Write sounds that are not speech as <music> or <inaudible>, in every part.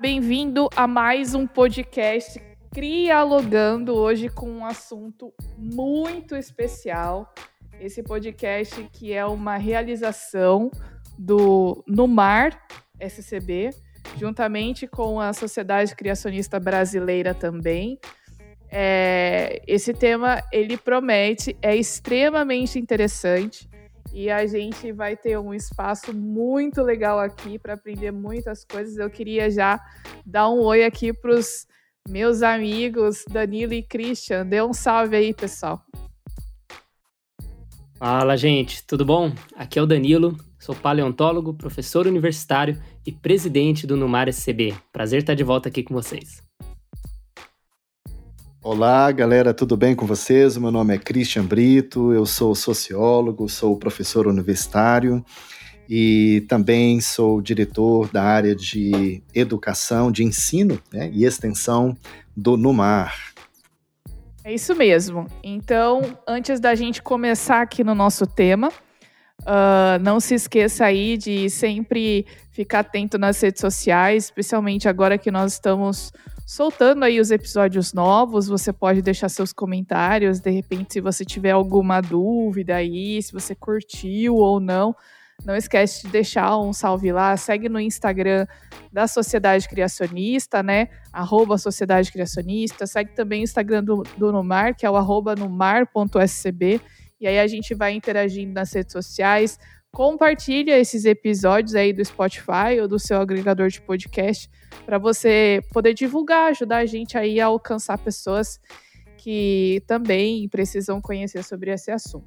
Bem-vindo a mais um podcast Crialogando, hoje com um assunto muito especial. Esse podcast que é uma realização do Numar SCB, juntamente com a Sociedade Criacionista Brasileira também. É, esse tema ele promete, é extremamente interessante e a gente vai ter um espaço muito legal aqui para aprender muitas coisas. Eu queria já dar um oi aqui para os meus amigos Danilo e Christian. Dê um salve aí, pessoal. Fala, gente, tudo bom? Aqui é o Danilo, sou paleontólogo, professor universitário e presidente do Numar SCB. Prazer estar de volta aqui com vocês. Olá, galera, tudo bem com vocês? Meu nome é Christian Brito, eu sou sociólogo, sou professor universitário e também sou diretor da área de educação, de ensino né, e extensão do Numar. É isso mesmo. Então, antes da gente começar aqui no nosso tema, uh, não se esqueça aí de sempre ficar atento nas redes sociais, especialmente agora que nós estamos soltando aí os episódios novos. Você pode deixar seus comentários, de repente, se você tiver alguma dúvida aí, se você curtiu ou não. Não esquece de deixar um salve lá, segue no Instagram da Sociedade Criacionista, né? Arroba Sociedade Criacionista. Segue também o Instagram do, do Numar, que é o arroba numar.scb. E aí a gente vai interagindo nas redes sociais. Compartilha esses episódios aí do Spotify ou do seu agregador de podcast para você poder divulgar, ajudar a gente aí a alcançar pessoas que também precisam conhecer sobre esse assunto.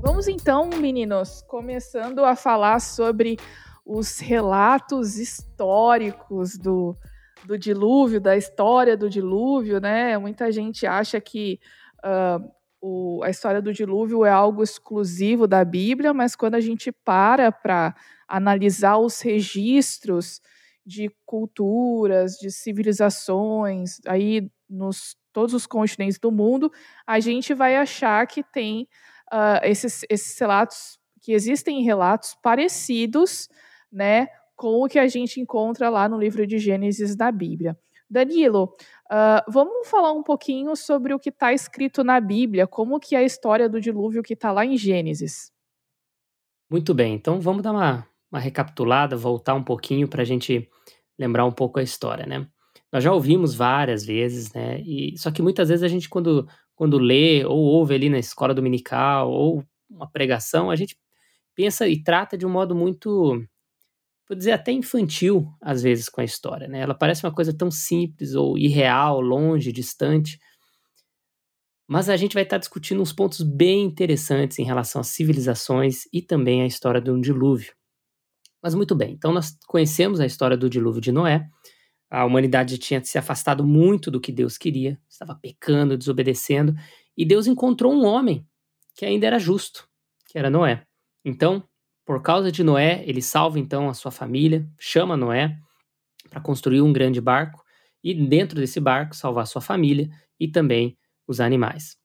Vamos então, meninos, começando a falar sobre os relatos históricos do, do dilúvio, da história do dilúvio, né? Muita gente acha que uh, o, a história do dilúvio é algo exclusivo da Bíblia, mas quando a gente para para analisar os registros de culturas, de civilizações, aí nos todos os continentes do mundo, a gente vai achar que tem uh, esses, esses relatos, que existem relatos parecidos, né, com o que a gente encontra lá no livro de Gênesis da Bíblia. Danilo, uh, vamos falar um pouquinho sobre o que está escrito na Bíblia, como que é a história do dilúvio que está lá em Gênesis. Muito bem, então vamos dar uma, uma recapitulada, voltar um pouquinho para a gente lembrar um pouco a história, né? Nós já ouvimos várias vezes, né? E, só que muitas vezes a gente, quando, quando lê ou ouve ali na escola dominical ou uma pregação, a gente pensa e trata de um modo muito vou dizer, até infantil, às vezes, com a história. Né? Ela parece uma coisa tão simples ou irreal, longe, distante. Mas a gente vai estar discutindo uns pontos bem interessantes em relação às civilizações e também à história do dilúvio. Mas muito bem, então nós conhecemos a história do dilúvio de Noé. A humanidade tinha se afastado muito do que Deus queria, estava pecando, desobedecendo, e Deus encontrou um homem que ainda era justo, que era Noé. Então, por causa de Noé, ele salva então a sua família, chama Noé para construir um grande barco e dentro desse barco salvar sua família e também os animais.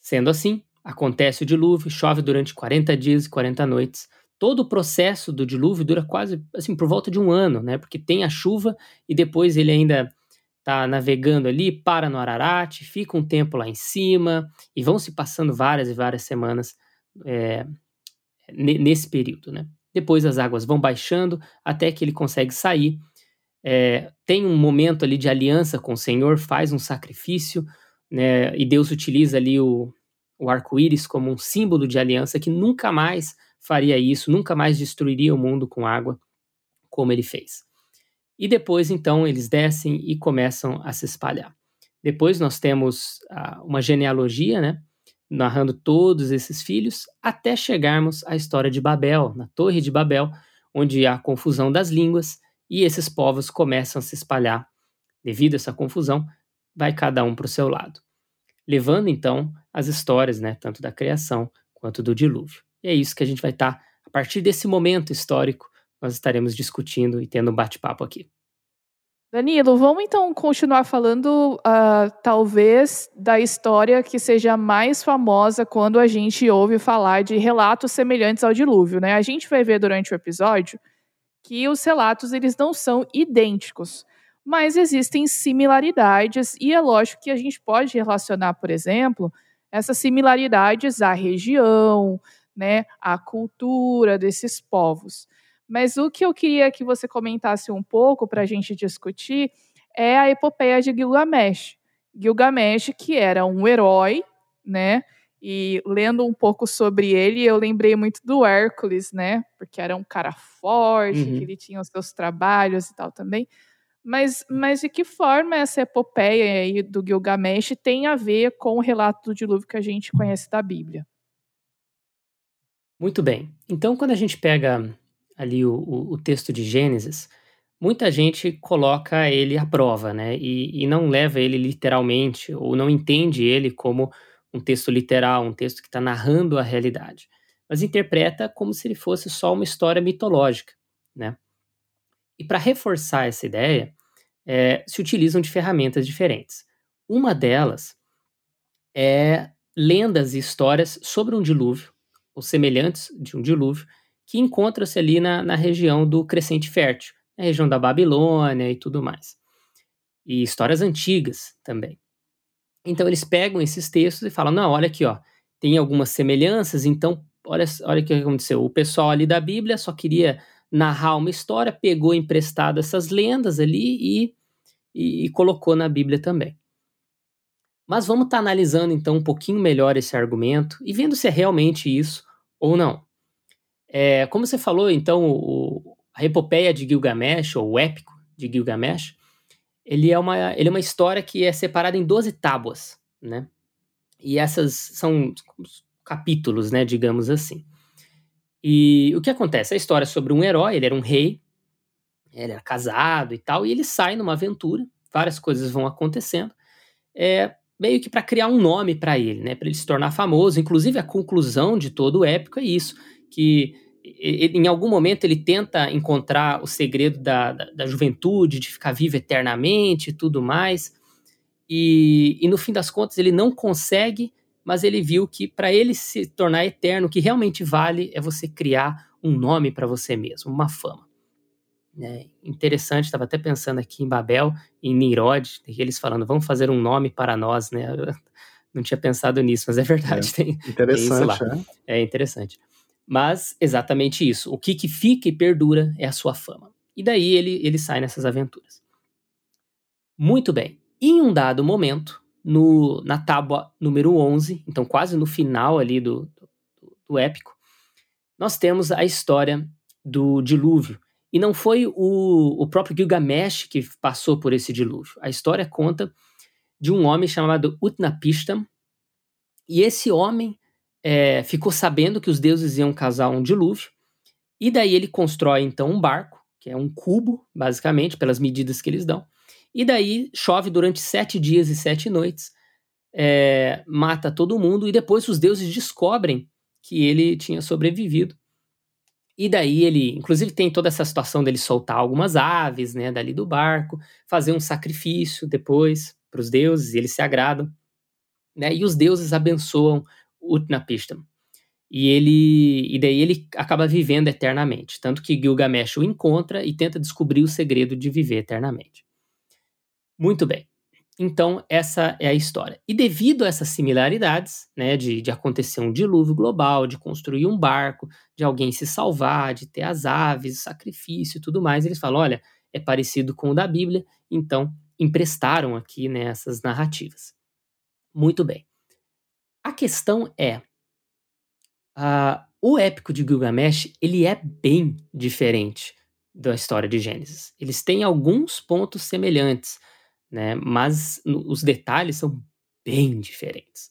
Sendo assim, acontece o dilúvio, chove durante 40 dias e 40 noites. Todo o processo do dilúvio dura quase assim por volta de um ano, né? Porque tem a chuva e depois ele ainda está navegando ali, para no Ararat, fica um tempo lá em cima e vão se passando várias e várias semanas é, nesse período, né? Depois as águas vão baixando até que ele consegue sair. É, tem um momento ali de aliança com o Senhor, faz um sacrifício, né? E Deus utiliza ali o, o arco-íris como um símbolo de aliança que nunca mais faria isso, nunca mais destruiria o mundo com água como ele fez. E depois, então, eles descem e começam a se espalhar. Depois nós temos uma genealogia, né? Narrando todos esses filhos, até chegarmos à história de Babel, na Torre de Babel, onde há confusão das línguas e esses povos começam a se espalhar. Devido a essa confusão, vai cada um para o seu lado, levando então as histórias, né, tanto da criação quanto do dilúvio. E é isso que a gente vai estar, tá, a partir desse momento histórico, nós estaremos discutindo e tendo um bate-papo aqui. Danilo, vamos então continuar falando, uh, talvez, da história que seja mais famosa quando a gente ouve falar de relatos semelhantes ao dilúvio, né? A gente vai ver durante o episódio que os relatos eles não são idênticos, mas existem similaridades e é lógico que a gente pode relacionar, por exemplo, essas similaridades à região, né, à cultura desses povos. Mas o que eu queria que você comentasse um pouco para a gente discutir é a epopeia de Gilgamesh. Gilgamesh, que era um herói, né? E lendo um pouco sobre ele, eu lembrei muito do Hércules, né? Porque era um cara forte, uhum. que ele tinha os seus trabalhos e tal também. Mas, mas de que forma essa epopeia aí do Gilgamesh tem a ver com o relato do dilúvio que a gente conhece da Bíblia? Muito bem. Então, quando a gente pega ali o, o, o texto de Gênesis, muita gente coloca ele à prova, né? E, e, não leva ele literalmente, ou não entende ele como um texto literal, um texto que está narrando a realidade, mas interpreta como se ele fosse só uma história mitológica, né? E para reforçar essa ideia, é, se utilizam de ferramentas diferentes. Uma delas é lendas e histórias sobre um dilúvio, ou semelhantes de um dilúvio, que encontra-se ali na, na região do Crescente Fértil, na região da Babilônia e tudo mais. E histórias antigas também. Então eles pegam esses textos e falam: não, olha aqui, ó, tem algumas semelhanças, então olha, olha o que aconteceu. O pessoal ali da Bíblia só queria narrar uma história, pegou emprestado essas lendas ali e, e, e colocou na Bíblia também. Mas vamos estar tá analisando então um pouquinho melhor esse argumento e vendo se é realmente isso ou não. É, como você falou, então, o, a epopeia de Gilgamesh, ou o épico de Gilgamesh, ele é, uma, ele é uma história que é separada em 12 tábuas, né? E essas são capítulos, né, digamos assim. E o que acontece? A história é sobre um herói, ele era um rei, ele era casado e tal, e ele sai numa aventura, várias coisas vão acontecendo, é, meio que para criar um nome para ele, né, para ele se tornar famoso. Inclusive, a conclusão de todo o épico é isso, que em algum momento ele tenta encontrar o segredo da, da, da juventude, de ficar vivo eternamente e tudo mais. E, e, no fim das contas ele não consegue, mas ele viu que para ele se tornar eterno, o que realmente vale é você criar um nome para você mesmo, uma fama. É interessante, estava até pensando aqui em Babel, em Nirod, eles falando, vamos fazer um nome para nós, né? <laughs> Eu não tinha pensado nisso, mas é verdade, é, tem, interessante, tem é? é interessante. Mas exatamente isso. O que, que fica e perdura é a sua fama. E daí ele, ele sai nessas aventuras. Muito bem. Em um dado momento, no, na tábua número 11, então quase no final ali do, do, do épico, nós temos a história do dilúvio. E não foi o, o próprio Gilgamesh que passou por esse dilúvio. A história conta de um homem chamado Utnapishtim. E esse homem é, ficou sabendo que os deuses iam causar um dilúvio, e daí ele constrói então um barco, que é um cubo, basicamente, pelas medidas que eles dão, e daí chove durante sete dias e sete noites, é, mata todo mundo, e depois os deuses descobrem que ele tinha sobrevivido. E daí ele, inclusive, tem toda essa situação dele soltar algumas aves, né, dali do barco, fazer um sacrifício depois para os deuses, eles se agradam, né, e os deuses abençoam Utnapishtim. E ele e daí ele acaba vivendo eternamente, tanto que Gilgamesh o encontra e tenta descobrir o segredo de viver eternamente. Muito bem. Então, essa é a história. E devido a essas similaridades, né, de, de acontecer um dilúvio global, de construir um barco, de alguém se salvar, de ter as aves, sacrifício e tudo mais, eles falam: olha, é parecido com o da Bíblia, então emprestaram aqui nessas né, narrativas. Muito bem. A questão é, uh, o épico de Gilgamesh, ele é bem diferente da história de Gênesis. Eles têm alguns pontos semelhantes, né, mas os detalhes são bem diferentes.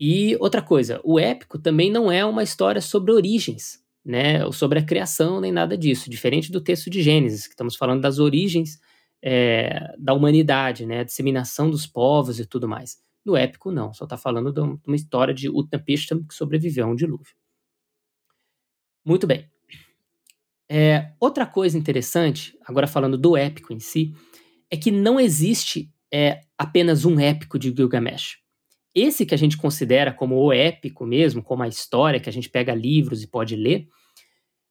E outra coisa, o épico também não é uma história sobre origens, né, ou sobre a criação, nem nada disso, diferente do texto de Gênesis, que estamos falando das origens é, da humanidade, né, a disseminação dos povos e tudo mais. No épico, não, só está falando de uma história de Utnapishtim que sobreviveu a um dilúvio. Muito bem. É, outra coisa interessante, agora falando do épico em si, é que não existe é, apenas um épico de Gilgamesh. Esse que a gente considera como o épico mesmo, como a história que a gente pega livros e pode ler,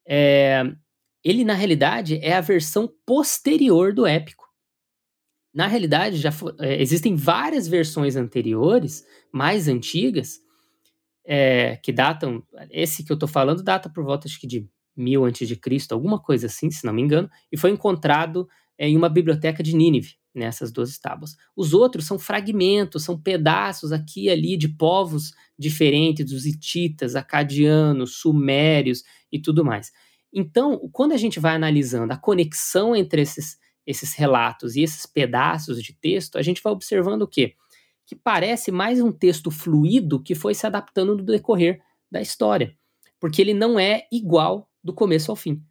é, ele na realidade é a versão posterior do épico. Na realidade, já é, existem várias versões anteriores, mais antigas, é, que datam. Esse que eu estou falando data por volta acho que de mil antes de Cristo, alguma coisa assim, se não me engano, e foi encontrado é, em uma biblioteca de Nínive, nessas duas tábuas. Os outros são fragmentos, são pedaços aqui e ali de povos diferentes, dos hititas, acadianos, sumérios e tudo mais. Então, quando a gente vai analisando a conexão entre esses, esses relatos e esses pedaços de texto, a gente vai observando o quê? Que parece mais um texto fluido que foi se adaptando no decorrer da história, porque ele não é igual do começo ao fim.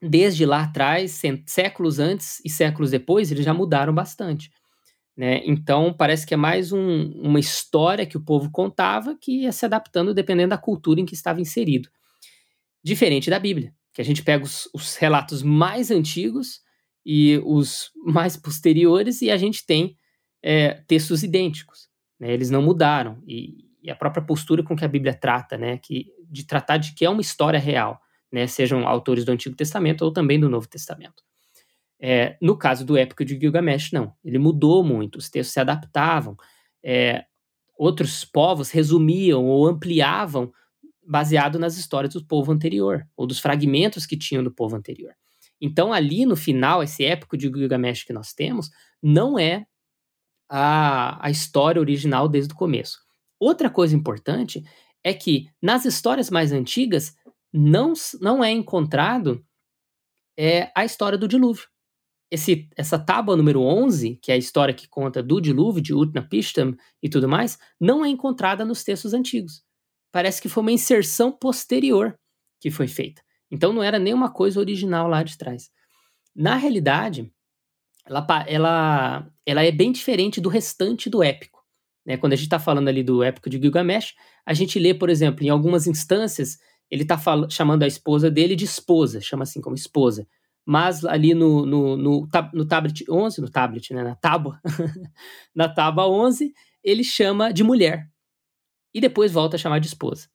Desde lá atrás, séculos antes e séculos depois, eles já mudaram bastante. Né? Então, parece que é mais um, uma história que o povo contava que ia se adaptando dependendo da cultura em que estava inserido. Diferente da Bíblia, que a gente pega os, os relatos mais antigos e os mais posteriores e a gente tem é, textos idênticos. Né? Eles não mudaram. E, e, a própria postura com que a Bíblia trata, né? que, de tratar de que é uma história real, né? sejam autores do Antigo Testamento ou também do Novo Testamento. É, no caso do Épico de Gilgamesh, não. Ele mudou muito, os textos se adaptavam. É, outros povos resumiam ou ampliavam baseado nas histórias do povo anterior, ou dos fragmentos que tinham do povo anterior. Então, ali no final, esse épico de Gilgamesh que nós temos, não é a, a história original desde o começo. Outra coisa importante é que nas histórias mais antigas não, não é encontrado é, a história do dilúvio. Esse, essa tábua número 11, que é a história que conta do dilúvio, de Utnapishtim e tudo mais, não é encontrada nos textos antigos parece que foi uma inserção posterior que foi feita. Então não era nenhuma coisa original lá de trás. Na realidade, ela, ela, ela é bem diferente do restante do épico. Né? Quando a gente está falando ali do épico de Gilgamesh, a gente lê, por exemplo, em algumas instâncias, ele está chamando a esposa dele de esposa, chama assim como esposa. Mas ali no, no, no, no tablet 11, no tablet, né, na tábua, <laughs> na tábua 11, ele chama de mulher e depois volta a chamar de esposa.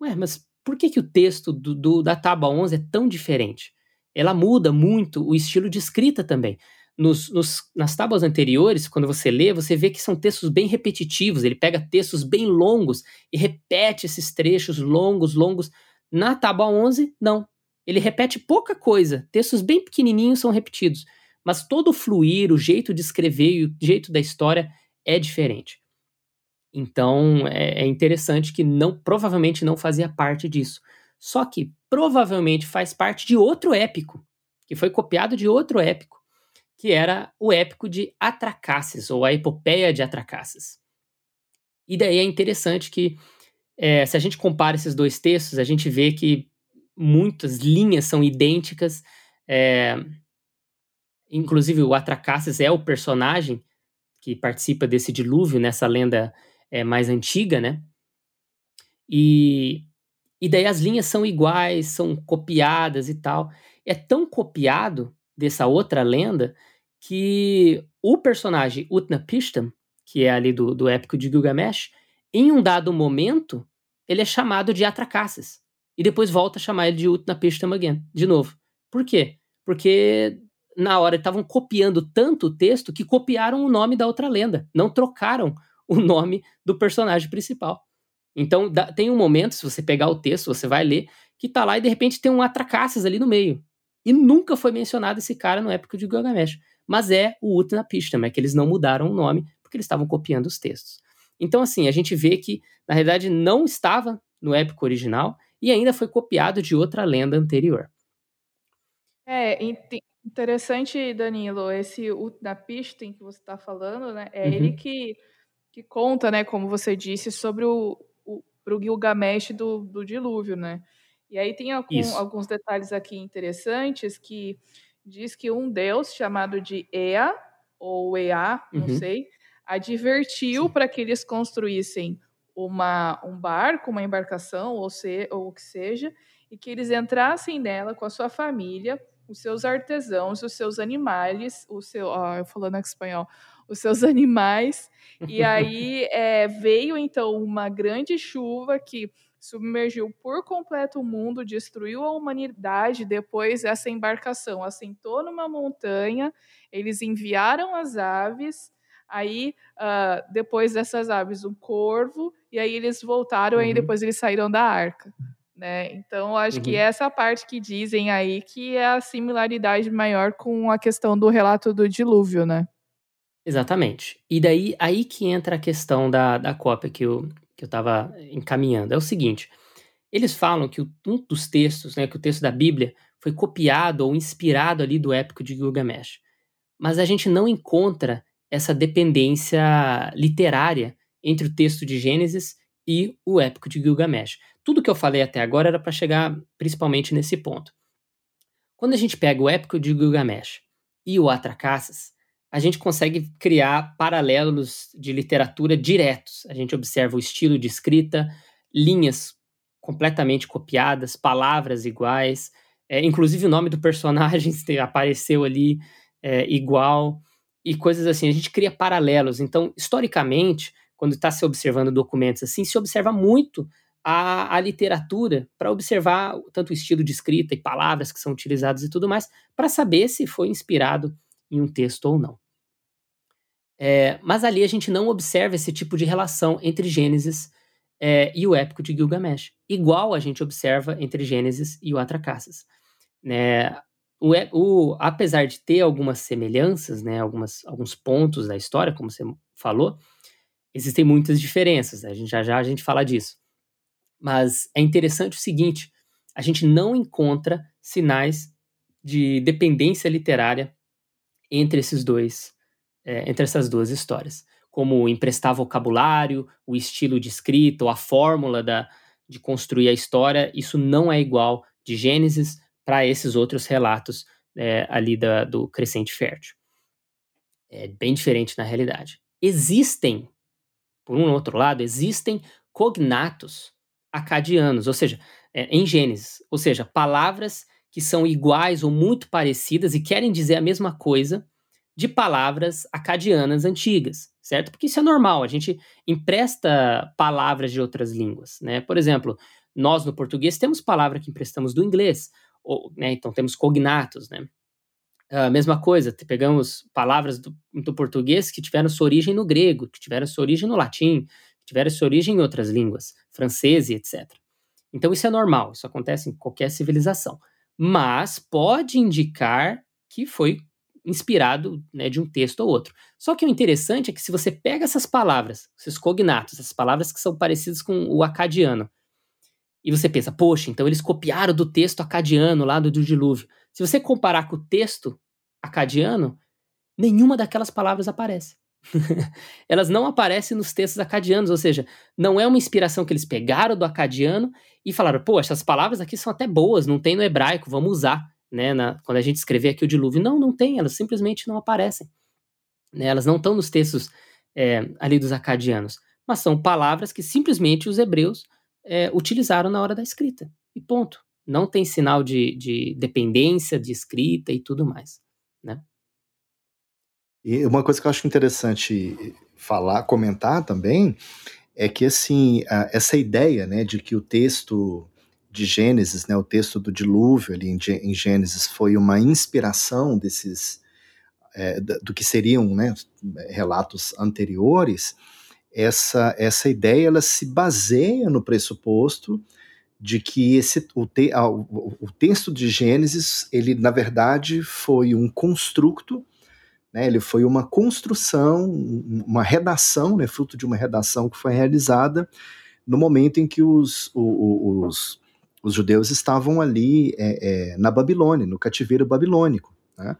Ué, mas por que, que o texto do, do, da Tábua 11 é tão diferente? Ela muda muito o estilo de escrita também. Nos, nos, nas tábuas anteriores, quando você lê, você vê que são textos bem repetitivos. Ele pega textos bem longos e repete esses trechos longos, longos. Na tábua 11, não. Ele repete pouca coisa. Textos bem pequenininhos são repetidos. Mas todo o fluir, o jeito de escrever e o jeito da história é diferente. Então é, é interessante que não provavelmente não fazia parte disso. Só que provavelmente faz parte de outro épico, que foi copiado de outro épico, que era o épico de Atracaces, ou a epopeia de Atracaces. E daí é interessante que, é, se a gente compara esses dois textos, a gente vê que muitas linhas são idênticas. É, inclusive, o Atracaces é o personagem que participa desse dilúvio nessa lenda é, mais antiga, né? E, e daí as linhas são iguais, são copiadas e tal. É tão copiado dessa outra lenda que o personagem Utnapishtim, que é ali do, do épico de Gilgamesh, em um dado momento, ele é chamado de Atracaces. E depois volta a chamar ele de Utnapishtim again, de novo. Por quê? Porque na hora estavam copiando tanto o texto que copiaram o nome da outra lenda, não trocaram o nome do personagem principal. Então, dá, tem um momento, se você pegar o texto, você vai ler, que tá lá e de repente tem um Atracaces ali no meio. E nunca foi mencionado esse cara no épico de Gilgamesh. Mas é o Utnapishtim, é que eles não mudaram o nome porque eles estavam copiando os textos. Então, assim, a gente vê que, na realidade, não estava no épico original e ainda foi copiado de outra lenda anterior. É interessante, Danilo, esse Utnapishtim que você está falando, né? É uhum. ele que que conta, né, como você disse, sobre o, o pro Gilgamesh do, do dilúvio, né? E aí tem algum, alguns detalhes aqui interessantes que diz que um deus chamado de Ea, ou Ea, não uhum. sei, advertiu para que eles construíssem uma, um barco, uma embarcação, ou, se, ou o que seja, e que eles entrassem nela com a sua família os seus artesãos, os seus animais, o seu, ó, eu falando aqui espanhol, os seus <laughs> animais. E <laughs> aí é, veio então uma grande chuva que submergiu por completo o mundo, destruiu a humanidade. Depois, essa embarcação assentou numa montanha, eles enviaram as aves. Aí, uh, depois dessas aves, um corvo, e aí eles voltaram, uhum. aí depois eles saíram da arca. Né? Então, acho uhum. que essa parte que dizem aí que é a similaridade maior com a questão do relato do dilúvio, né? Exatamente. E daí, aí que entra a questão da, da cópia que eu, que eu estava encaminhando. É o seguinte, eles falam que um dos textos, né, que o texto da Bíblia foi copiado ou inspirado ali do épico de Gilgamesh. Mas a gente não encontra essa dependência literária entre o texto de Gênesis e o épico de Gilgamesh. Tudo que eu falei até agora era para chegar principalmente nesse ponto. Quando a gente pega o épico de Gilgamesh e o Atracassas, a gente consegue criar paralelos de literatura diretos. A gente observa o estilo de escrita, linhas completamente copiadas, palavras iguais, é, inclusive o nome do personagem <laughs> apareceu ali é, igual e coisas assim. A gente cria paralelos. Então, historicamente, quando está se observando documentos assim, se observa muito a, a literatura para observar tanto o estilo de escrita e palavras que são utilizadas e tudo mais, para saber se foi inspirado em um texto ou não. É, mas ali a gente não observa esse tipo de relação entre Gênesis é, e o épico de Gilgamesh, igual a gente observa entre Gênesis e o Atracassas. Né? O, o, apesar de ter algumas semelhanças, né, algumas, alguns pontos da história, como você falou, existem muitas diferenças. Né? A gente, já já a gente fala disso. Mas é interessante o seguinte: a gente não encontra sinais de dependência literária entre esses dois é, entre essas duas histórias, como emprestar vocabulário, o estilo de escrita, ou a fórmula da, de construir a história, isso não é igual de Gênesis para esses outros relatos é, ali da, do crescente fértil. É bem diferente na realidade. Existem, por um outro lado, existem cognatos acadianos, ou seja, é, em Gênesis, ou seja, palavras que são iguais ou muito parecidas e querem dizer a mesma coisa, de palavras acadianas antigas, certo? Porque isso é normal, a gente empresta palavras de outras línguas, né? Por exemplo, nós no português temos palavra que emprestamos do inglês, ou, né, então temos cognatos, né? A mesma coisa, pegamos palavras do, do, português que tiveram sua origem no grego, que tiveram sua origem no latim, que tiveram sua origem em outras línguas, francês e etc. Então isso é normal, isso acontece em qualquer civilização. Mas pode indicar que foi inspirado né, de um texto ou outro. Só que o interessante é que se você pega essas palavras, esses cognatos, essas palavras que são parecidas com o acadiano, e você pensa, poxa, então eles copiaram do texto acadiano lá do, do dilúvio. Se você comparar com o texto acadiano, nenhuma daquelas palavras aparece. <laughs> Elas não aparecem nos textos acadianos, ou seja, não é uma inspiração que eles pegaram do acadiano e falaram, pô, essas palavras aqui são até boas, não tem no hebraico, vamos usar né, na, quando a gente escrever aqui o dilúvio. Não, não tem, elas simplesmente não aparecem. Né, elas não estão nos textos é, ali dos acadianos, mas são palavras que simplesmente os hebreus é, utilizaram na hora da escrita. E ponto. Não tem sinal de, de dependência de escrita e tudo mais. E uma coisa que eu acho interessante falar, comentar também, é que assim, essa ideia né, de que o texto de Gênesis, né, o texto do dilúvio ali em, Gênesis foi uma inspiração desses é, do que seriam né, relatos anteriores, essa, essa ideia ela se baseia no pressuposto de que esse, o, te, o, o texto de Gênesis, ele na verdade foi um construto, né, ele foi uma construção, uma redação, né, fruto de uma redação que foi realizada no momento em que os, os, os os judeus estavam ali é, é, na Babilônia, no cativeiro babilônico. Né?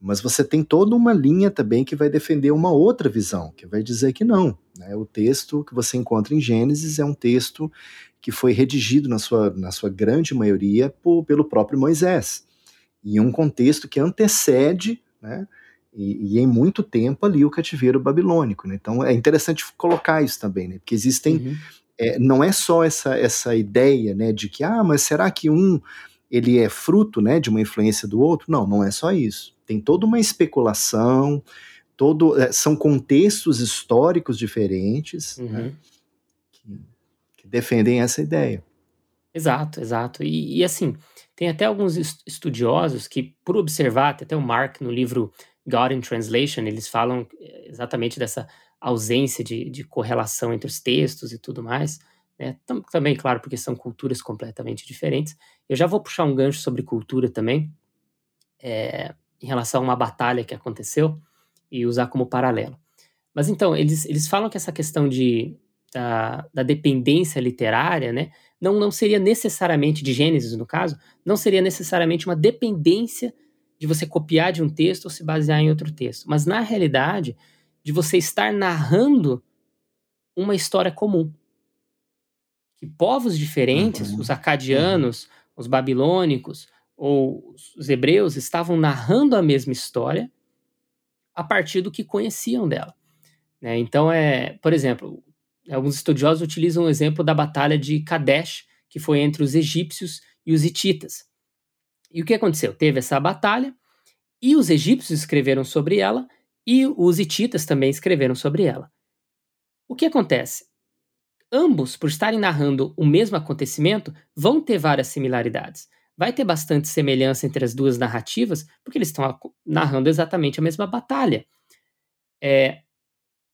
Mas você tem toda uma linha também que vai defender uma outra visão, que vai dizer que não. Né? O texto que você encontra em Gênesis é um texto que foi redigido, na sua, na sua grande maioria, por, pelo próprio Moisés, em um contexto que antecede, né, e, e, em muito tempo ali, o cativeiro babilônico. Né? Então é interessante colocar isso também, né? porque existem. Uhum é, não é só essa, essa ideia né, de que, ah, mas será que um ele é fruto né, de uma influência do outro? Não, não é só isso. Tem toda uma especulação, todo, é, são contextos históricos diferentes uhum. né, que, que, defendem essa ideia. Exato, exato. E, e, assim, tem até alguns estudiosos que, por observar, até o Mark no livro God in Translation, eles falam eh, exatamente dessa ausência de, de correlação entre os textos e tudo mais. Né? Também, claro, porque são culturas completamente diferentes. Eu já vou puxar um gancho sobre cultura também, é, em relação a uma batalha que aconteceu, e usar como paralelo. Mas então, eles, eles falam que essa questão de, da, da dependência literária, né, não, não seria necessariamente, de Gênesis no caso, não seria necessariamente uma dependência de você copiar de um texto ou se basear em outro texto, mas na realidade, de você estar narrando uma história comum que povos diferentes, uhum. os acadianos, os babilônicos ou os hebreus, estavam narrando a mesma história a partir do que conheciam dela. Né? Então, é, por exemplo, alguns estudiosos utilizam o exemplo da batalha de Kadesh, que foi entre os egípcios e os hititas. E o que aconteceu? Teve essa batalha, e os egípcios escreveram sobre ela, e os hititas também escreveram sobre ela. O que acontece? ambos, por estarem narrando o mesmo acontecimento, vão ter várias similaridades. Vai ter bastante semelhança entre as duas narrativas, porque eles estão narrando exatamente a mesma batalha. É,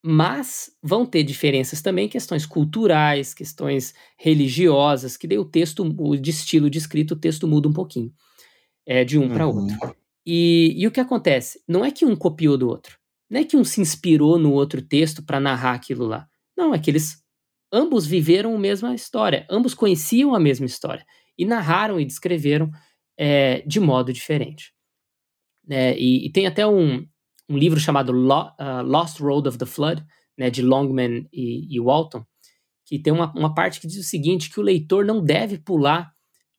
mas vão ter diferenças também, questões culturais, questões religiosas, que daí o texto, o estilo de escrito, o texto muda um pouquinho é, de um uhum. para outro. E, e o que acontece? Não é que um copiou do outro. Não é que um se inspirou no outro texto para narrar aquilo lá. Não, é que eles ambos viveram a mesma história, ambos conheciam a mesma história e narraram e descreveram é, de modo diferente. É, e, e, tem até um, um livro chamado Lo, uh, Lost Road of the Flood, né, de Longman e, e Walton, que tem uma, uma, parte que diz o seguinte, que o leitor não deve pular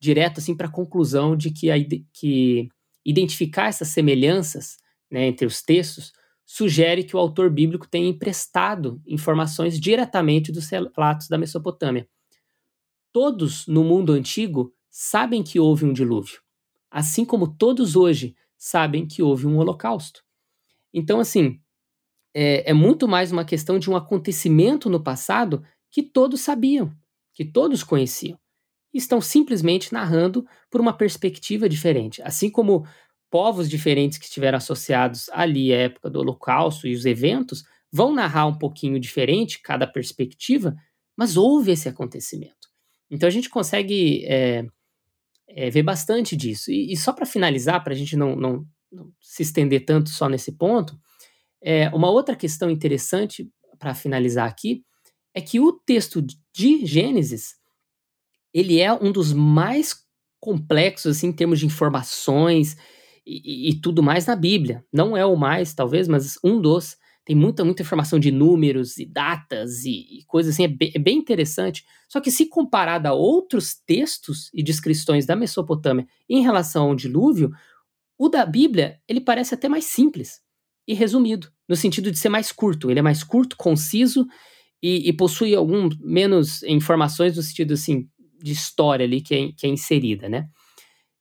direto assim para a conclusão de que, a, que identificar essas semelhanças né, entre os textos sugere que o autor bíblico tenha emprestado informações diretamente dos relatos da Mesopotâmia. Todos no mundo antigo sabem que houve um dilúvio, assim como todos hoje sabem que houve um holocausto. Então, assim, é, é muito mais uma questão de um acontecimento no passado que todos sabiam, que todos conheciam. Estão simplesmente narrando por uma perspectiva diferente. Assim como povos diferentes que estiveram associados ali à época do Holocausto e os eventos vão narrar um pouquinho diferente cada perspectiva, mas houve esse acontecimento. Então a gente consegue é, é, ver bastante disso. E, e só para finalizar, para a gente não, não, não, se estender tanto só nesse ponto, é, uma outra questão interessante para finalizar aqui é que o texto de Gênesis ele é um dos mais complexos assim, em termos de informações e, e, tudo mais na Bíblia. Não é o mais, talvez, mas um dos. Tem muita, muita informação de números e datas e, e coisas assim, é bem, é bem, interessante. Só que se comparado a outros textos e descrições da Mesopotâmia em relação ao dilúvio, o da Bíblia, ele parece até mais simples e resumido, no sentido de ser mais curto. Ele é mais curto, conciso e, e possui algum menos informações no sentido assim de história ali que é, que é inserida, né?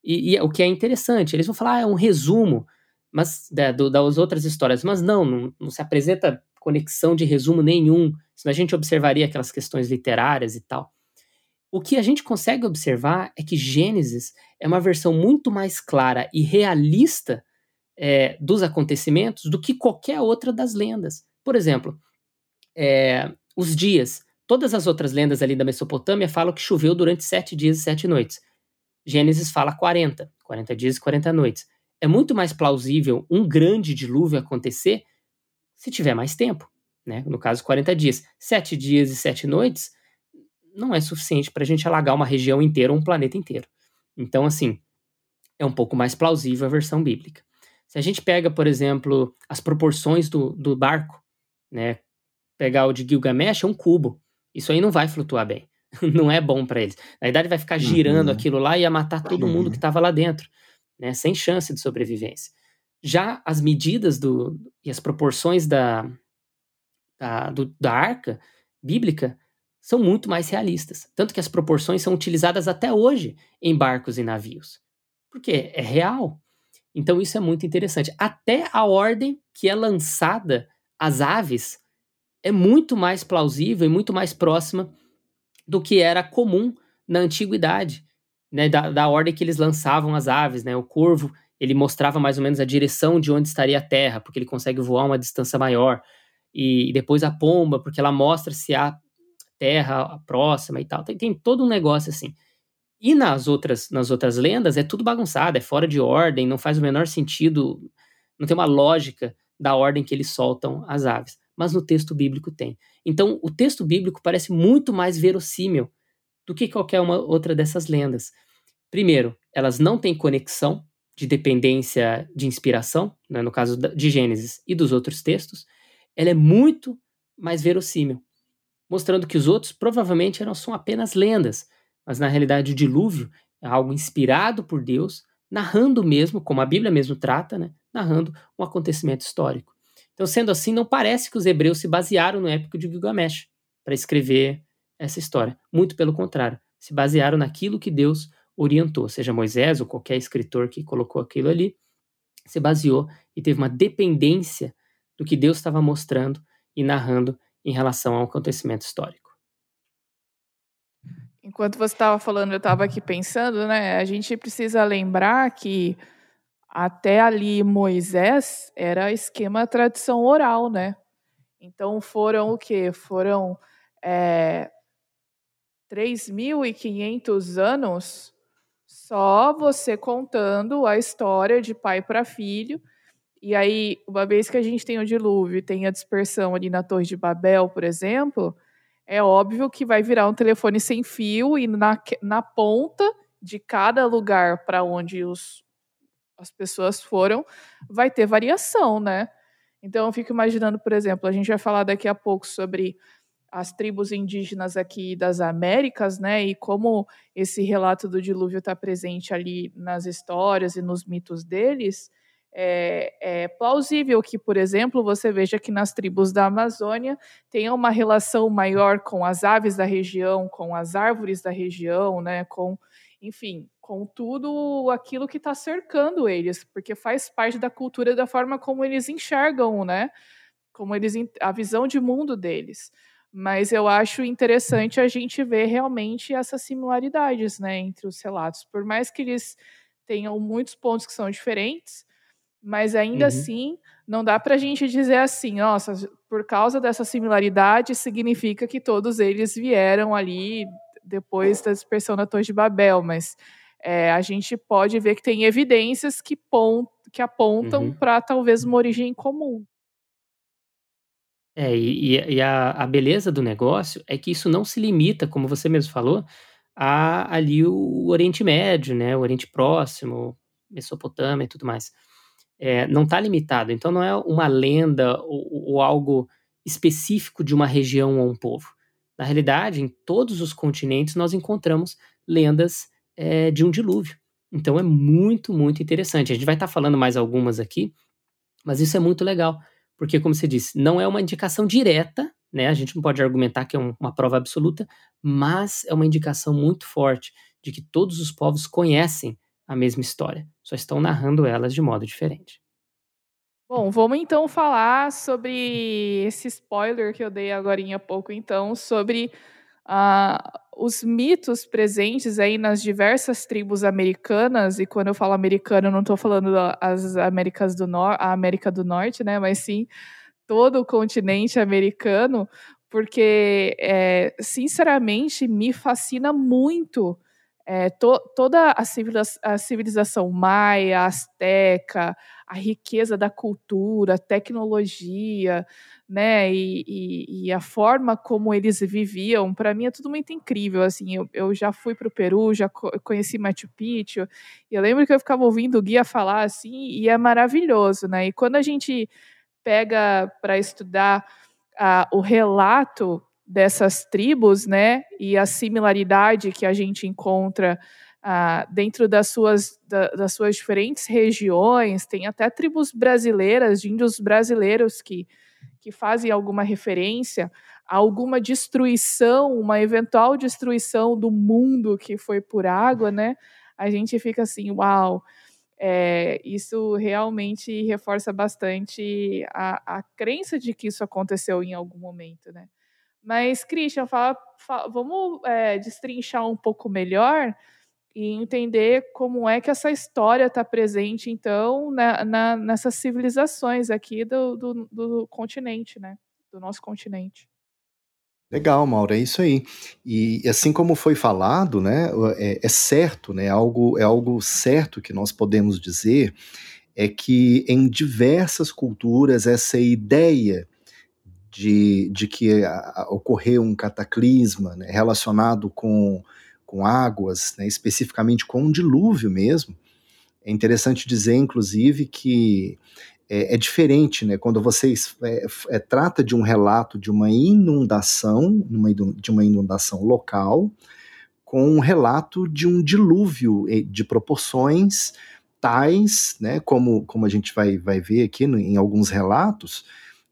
E, e, o que é interessante, eles vão falar, ah, é um resumo mas da, do, das outras histórias, mas não, não, não, se apresenta conexão de resumo nenhum, senão a gente observaria aquelas questões literárias e tal. O que a gente consegue observar é que Gênesis é uma versão muito mais clara e realista é, dos acontecimentos do que qualquer outra das lendas. Por exemplo, é, os dias. Todas as outras lendas ali da Mesopotâmia falam que choveu durante sete dias e sete noites. Gênesis fala 40, 40 dias e 40 noites. É muito mais plausível um grande dilúvio acontecer se tiver mais tempo, né? No caso, 40 dias. Sete dias e sete noites não é suficiente para a gente alagar uma região inteira ou um planeta inteiro. Então, assim, é um pouco mais plausível a versão bíblica. Se a gente pega, por exemplo, as proporções do, do barco, né? Pegar o de Gilgamesh, é um cubo. Isso aí não vai flutuar bem. <laughs> não é bom para eles. Na verdade, vai ficar girando uhum. aquilo lá e ia matar todo mundo que estava lá dentro, né? Sem chance de sobrevivência. Já as medidas do, e as proporções da, da, do, da arca bíblica são muito mais realistas. Tanto que as proporções são utilizadas até hoje em barcos e navios. Porque é real. Então isso é muito interessante. Até a ordem que é lançada às aves é muito mais plausível e muito mais próxima do que era comum na antiguidade, né, da, da ordem que eles lançavam as aves, né? O corvo ele mostrava mais ou menos a direção de onde estaria a Terra, porque ele consegue voar uma distância maior. E, e depois a pomba, porque ela mostra se há Terra próxima e tal. Tem, tem todo um negócio assim. E nas outras, nas outras lendas é tudo bagunçado, é fora de ordem, não faz o menor sentido, não tem uma lógica da ordem que eles soltam as aves mas no texto bíblico tem. Então, o texto bíblico parece muito mais verossímil do que qualquer uma outra dessas lendas. Primeiro, elas não têm conexão de dependência de inspiração, né, no caso de Gênesis e dos outros textos, ela é muito mais verossímil, mostrando que os outros provavelmente eram são apenas lendas, mas na realidade o dilúvio é algo inspirado por Deus, narrando mesmo, como a Bíblia mesmo trata, né, narrando um acontecimento histórico. Então, sendo assim, não parece que os hebreus se basearam no épico de Gilgamesh para escrever essa história. Muito pelo contrário, se basearam naquilo que Deus orientou, seja Moisés ou qualquer escritor que colocou aquilo ali, se baseou e teve uma dependência do que Deus estava mostrando e narrando em relação ao acontecimento histórico. Enquanto você estava falando, eu estava aqui pensando, né? A gente precisa lembrar que até ali Moisés era esquema tradição oral, né? Então foram o quê? Foram é, 3.500 anos só você contando a história de pai para filho. E aí, uma vez que a gente tem o dilúvio e tem a dispersão ali na Torre de Babel, por exemplo, é óbvio que vai virar um telefone sem fio e na, na ponta de cada lugar para onde os, as pessoas foram, vai ter variação, né? Então eu fico imaginando, por exemplo, a gente vai falar daqui a pouco sobre as tribos indígenas aqui das Américas, né? E como esse relato do dilúvio está presente ali nas histórias e nos mitos deles. É, é, plausível que, por exemplo, você veja que nas tribos da Amazônia tenha uma relação maior com as aves da região, com as árvores da região, né, com enfim, com tudo aquilo que está cercando eles, porque faz parte da cultura da forma como eles enxergam, né? Como eles a visão de mundo deles. Mas eu acho interessante a gente ver realmente essas similaridades, né, entre os relatos, por mais que eles tenham muitos pontos que são diferentes, mas ainda uhum. assim não dá para a gente dizer assim, nossa, por causa dessa similaridade significa que todos eles vieram ali depois da dispersão da Torre de Babel, mas é, a gente pode ver que tem evidências que, pont, que apontam uhum. para talvez uma origem comum. É, e, e a, a, beleza do negócio é que isso não se limita, como você mesmo falou, a ali o Oriente Médio, né, o Oriente Próximo, Mesopotâmia e tudo mais. É, não está limitado, então não é uma lenda ou, ou algo específico de uma região ou um povo. Na realidade, em todos os continentes nós encontramos lendas é, de um dilúvio. Então é muito, muito interessante. A gente vai estar tá falando mais algumas aqui, mas isso é muito legal, porque, como você disse, não é uma indicação direta, né? A gente não pode argumentar que é um, uma prova absoluta, mas é uma indicação muito forte de que todos os povos conhecem a mesma história, só estão narrando elas de modo diferente. Bom, vamos então falar sobre esse spoiler que eu dei agora há pouco, então, sobre uh, os mitos presentes aí nas diversas tribos americanas, e quando eu falo americano, eu não estou falando as Américas do Norte, a América do Norte, né, mas sim todo o continente americano, porque, é, sinceramente, me fascina muito é, to, toda a, civilização, a civilização maia, asteca, a riqueza da cultura, tecnologia, né, e, e, e a forma como eles viviam, para mim é tudo muito incrível, assim, eu, eu já fui para o Peru, já conheci Machu Picchu, e eu lembro que eu ficava ouvindo o guia falar, assim, e é maravilhoso, né, e quando a gente pega para estudar uh, o relato dessas tribos, né, e a similaridade que a gente encontra ah, dentro das suas, da, das suas diferentes regiões, tem até tribos brasileiras, de índios brasileiros que, que fazem alguma referência a alguma destruição, uma eventual destruição do mundo que foi por água, né? a gente fica assim, uau, é, isso realmente reforça bastante a, a crença de que isso aconteceu em algum momento, né? Mas, Christian, fala, fala, vamos é, destrinchar um pouco melhor e entender como é que essa história está presente, então, na, na, nessas civilizações aqui do, do, do continente, né? Do nosso continente. Legal, Mauro, é isso aí. E assim como foi falado, né, é, é, certo, né, algo, é algo certo que nós podemos dizer, é que em diversas culturas essa ideia de, de que a, ocorreu um cataclisma né, relacionado com, com águas, né, especificamente com um dilúvio mesmo, é interessante dizer, inclusive, que é, é diferente, né? Quando você é, é, trata de um relato de uma inundação, de uma inundação local, com um relato de um dilúvio de proporções tais, né? Como, como a gente vai, vai ver aqui no, em alguns relatos,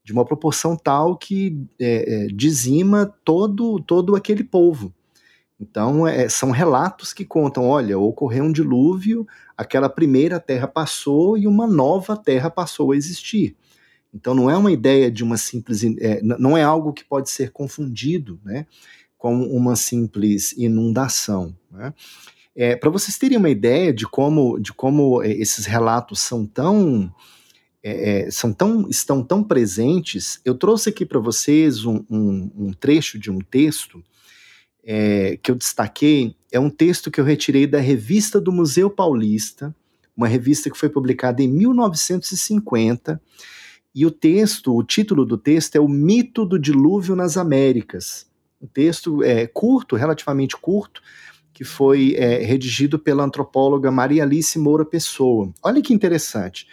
de uma proporção tal que é, é dizima todo, todo aquele povo. Então, é, são relatos que contam: olha, ocorreu um dilúvio, aquela primeira terra passou e uma nova terra passou a existir. Então, não é uma ideia de uma simples. É, não é algo que pode ser confundido né, com uma simples inundação. Né? É, Para vocês terem uma ideia de como, de como é, esses relatos são tão. É, é, são tão, estão tão presentes, eu trouxe aqui para vocês um, um, um trecho de um texto é, que eu destaquei é um texto que eu retirei da revista do Museu Paulista, uma revista que foi publicada em 1950. E o texto, o título do texto é O Mito do Dilúvio nas Américas. Um texto é, curto, relativamente curto, que foi é, redigido pela antropóloga Maria Alice Moura Pessoa. Olha que interessante.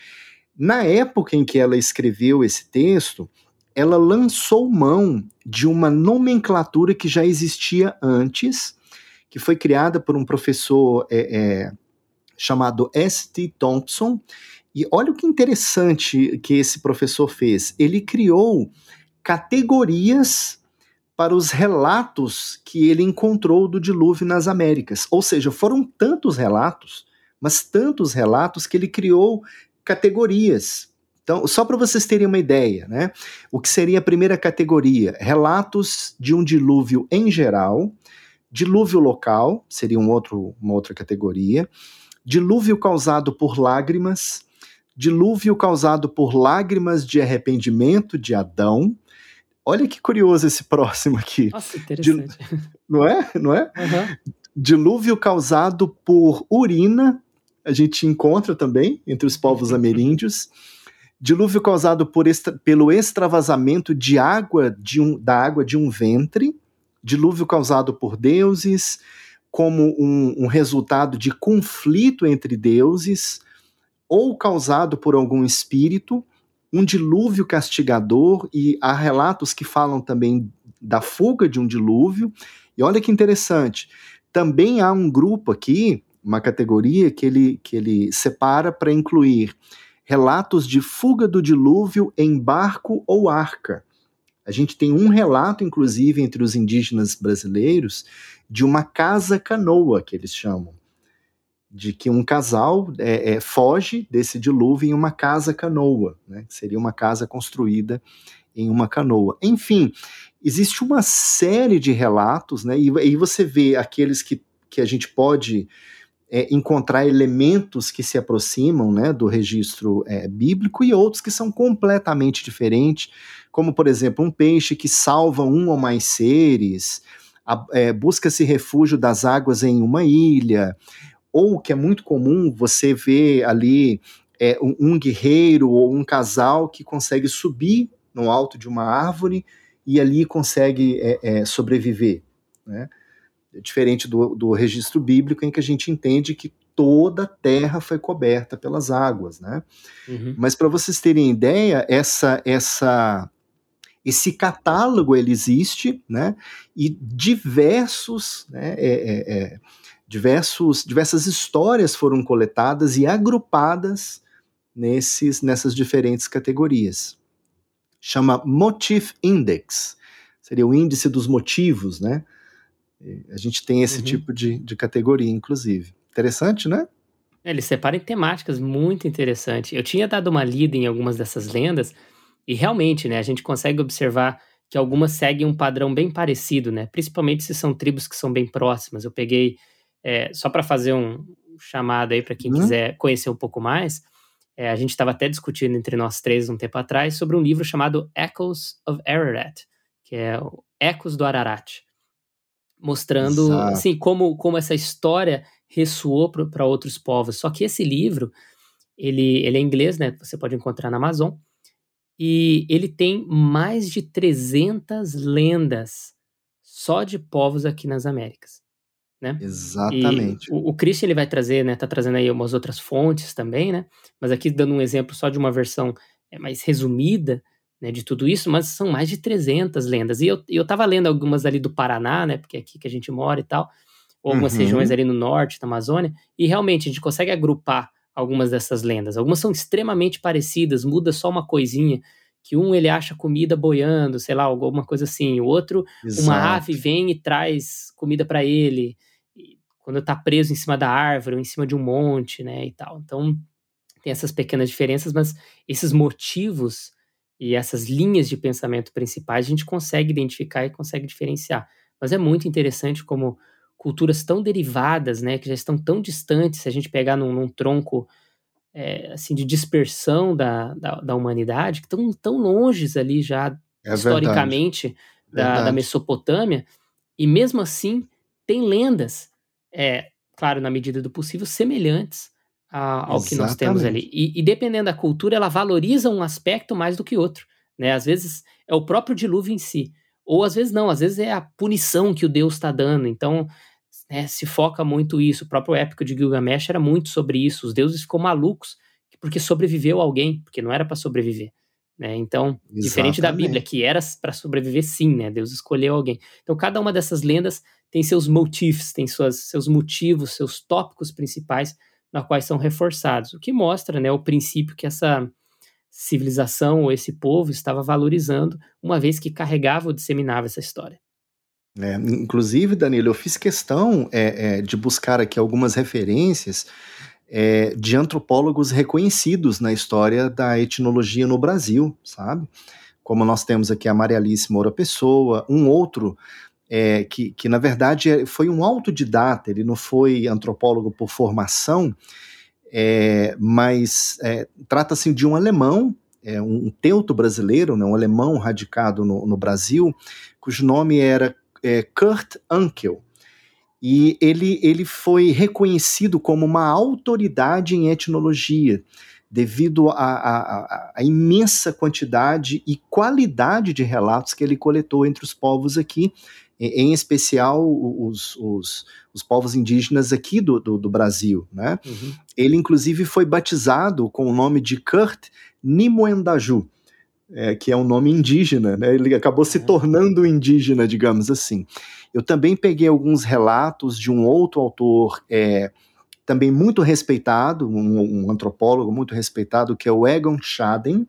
Na época em que ela escreveu esse texto, ela lançou mão de uma nomenclatura que já existia antes, que foi criada por um professor é, é, chamado S.T. Thompson. E olha o que interessante que esse professor fez. Ele criou categorias para os relatos que ele encontrou do dilúvio nas Américas. Ou seja, foram tantos relatos, mas tantos relatos que ele criou categorias então, só para vocês terem uma ideia, né? O que seria a primeira categoria? Relatos de um dilúvio em geral, dilúvio local, seria um outro, uma outra categoria, dilúvio causado por lágrimas, dilúvio causado por lágrimas de arrependimento de Adão. Olha que curioso esse próximo aqui. Nossa, interessante. Dil... Não é? Não é? Uhum. Dilúvio causado por urina, a gente encontra também entre os povos ameríndios. Dilúvio causado extra, pelo extravasamento de água de um, da água de um ventre, dilúvio causado por deuses, como um, um resultado de conflito entre deuses, ou causado por algum espírito, um dilúvio castigador, e há relatos que falam também da fuga de um dilúvio. E olha que interessante, também há um grupo aqui, uma categoria que ele, que ele separa para incluir relatos de fuga do dilúvio em barco ou arca. A gente tem um relato, inclusive, entre os indígenas brasileiros, de uma casa-canoa, que eles chamam. De que um casal é, é, foge desse dilúvio em uma casa-canoa, né? seria uma casa construída em uma canoa. Enfim, existe uma série de relatos, né? e, e você vê aqueles que, que a gente pode é, encontrar elementos que se aproximam né, do registro é, bíblico e outros que são completamente diferentes, como, por exemplo, um peixe que salva um ou mais seres, é, busca-se refúgio das águas em uma ilha, ou que é muito comum você ver ali é, um, um guerreiro ou um casal que consegue subir no alto de uma árvore e ali consegue é, é, sobreviver. Né? Diferente do, do registro bíblico, em que a gente entende que toda a terra foi coberta pelas águas, né? Uhum. Mas para vocês terem ideia, essa essa esse catálogo ele existe, né? E diversos, né? É, é, é, diversos, diversas histórias foram coletadas e agrupadas nesses nessas diferentes categorias. Chama Motif Index, seria o índice dos motivos, né? A gente tem esse uhum. tipo de, de categoria, inclusive. Interessante, né? É, eles separam em temáticas muito interessantes. Eu tinha dado uma lida em algumas dessas lendas e realmente, né, a gente consegue observar que algumas seguem um padrão bem parecido, né? Principalmente se são tribos que são bem próximas. Eu peguei é, só para fazer um chamado aí para quem uhum. quiser conhecer um pouco mais. É, a gente estava até discutindo entre nós três um tempo atrás sobre um livro chamado Echoes of Ararat, que é o Ecos do Ararat, mostrando Exato. assim como, como essa história ressoou para outros povos. Só que esse livro, ele, ele é inglês, né? Você pode encontrar na Amazon. E ele tem mais de 300 lendas só de povos aqui nas Américas. Né? Exatamente. E o, o Christian ele vai trazer, né? Tá trazendo aí umas outras fontes também, né? Mas aqui dando um exemplo só de uma versão é, mais resumida, né, de tudo isso, mas são mais de 300 lendas. E eu, eu tava lendo algumas ali do Paraná, né? Porque é aqui que a gente mora e tal ou algumas uhum. regiões ali no norte da Amazônia, e realmente a gente consegue agrupar algumas dessas lendas. Algumas são extremamente parecidas, muda só uma coisinha, que um ele acha comida boiando, sei lá, alguma coisa assim, o outro, Exato. uma ave vem e traz comida para ele, quando tá preso em cima da árvore ou em cima de um monte, né, e tal. Então, tem essas pequenas diferenças, mas esses motivos e essas linhas de pensamento principais a gente consegue identificar e consegue diferenciar. Mas é muito interessante como culturas tão derivadas, né, que já estão tão distantes, se a gente pegar num, num tronco é, assim de dispersão da, da, da, humanidade, que estão tão longes ali já é historicamente da, da, Mesopotâmia, e mesmo assim tem lendas, é, claro, na medida do possível, semelhantes a, ao que nós temos ali. E, e dependendo da cultura, ela valoriza um aspecto mais do que outro. Né? Às vezes é o próprio dilúvio em si. Ou às vezes não, às vezes é a punição que o Deus está dando. Então, né, se foca muito isso. O próprio épico de Gilgamesh era muito sobre isso. Os deuses ficam malucos porque sobreviveu alguém, porque não era para sobreviver. Né? Então, Exatamente. diferente da Bíblia, que era para sobreviver sim, né? Deus escolheu alguém. Então, cada uma dessas lendas tem seus motifs, tem suas, seus motivos, seus tópicos principais, na quais são reforçados. O que mostra né, o princípio que essa civilização ou esse povo estava valorizando, uma vez que carregava ou disseminava essa história. É, inclusive, Danilo, eu fiz questão é, é, de buscar aqui algumas referências é, de antropólogos reconhecidos na história da etnologia no Brasil, sabe? Como nós temos aqui a Maria Alice Moura Pessoa, um outro é, que, que, na verdade, é, foi um autodidata, ele não foi antropólogo por formação, é, mas é, trata-se de um alemão, é, um teuto brasileiro, né, um alemão radicado no, no Brasil, cujo nome era é, Kurt Ankel. E ele, ele foi reconhecido como uma autoridade em etnologia, devido à imensa quantidade e qualidade de relatos que ele coletou entre os povos aqui, em especial os, os, os povos indígenas aqui do, do, do Brasil. Né? Uhum. Ele, inclusive, foi batizado com o nome de Kurt Nimoendaju, é, que é um nome indígena, né? ele acabou se uhum. tornando indígena, digamos assim. Eu também peguei alguns relatos de um outro autor é, também muito respeitado, um, um, antropólogo muito respeitado, que é o Egon Schaden,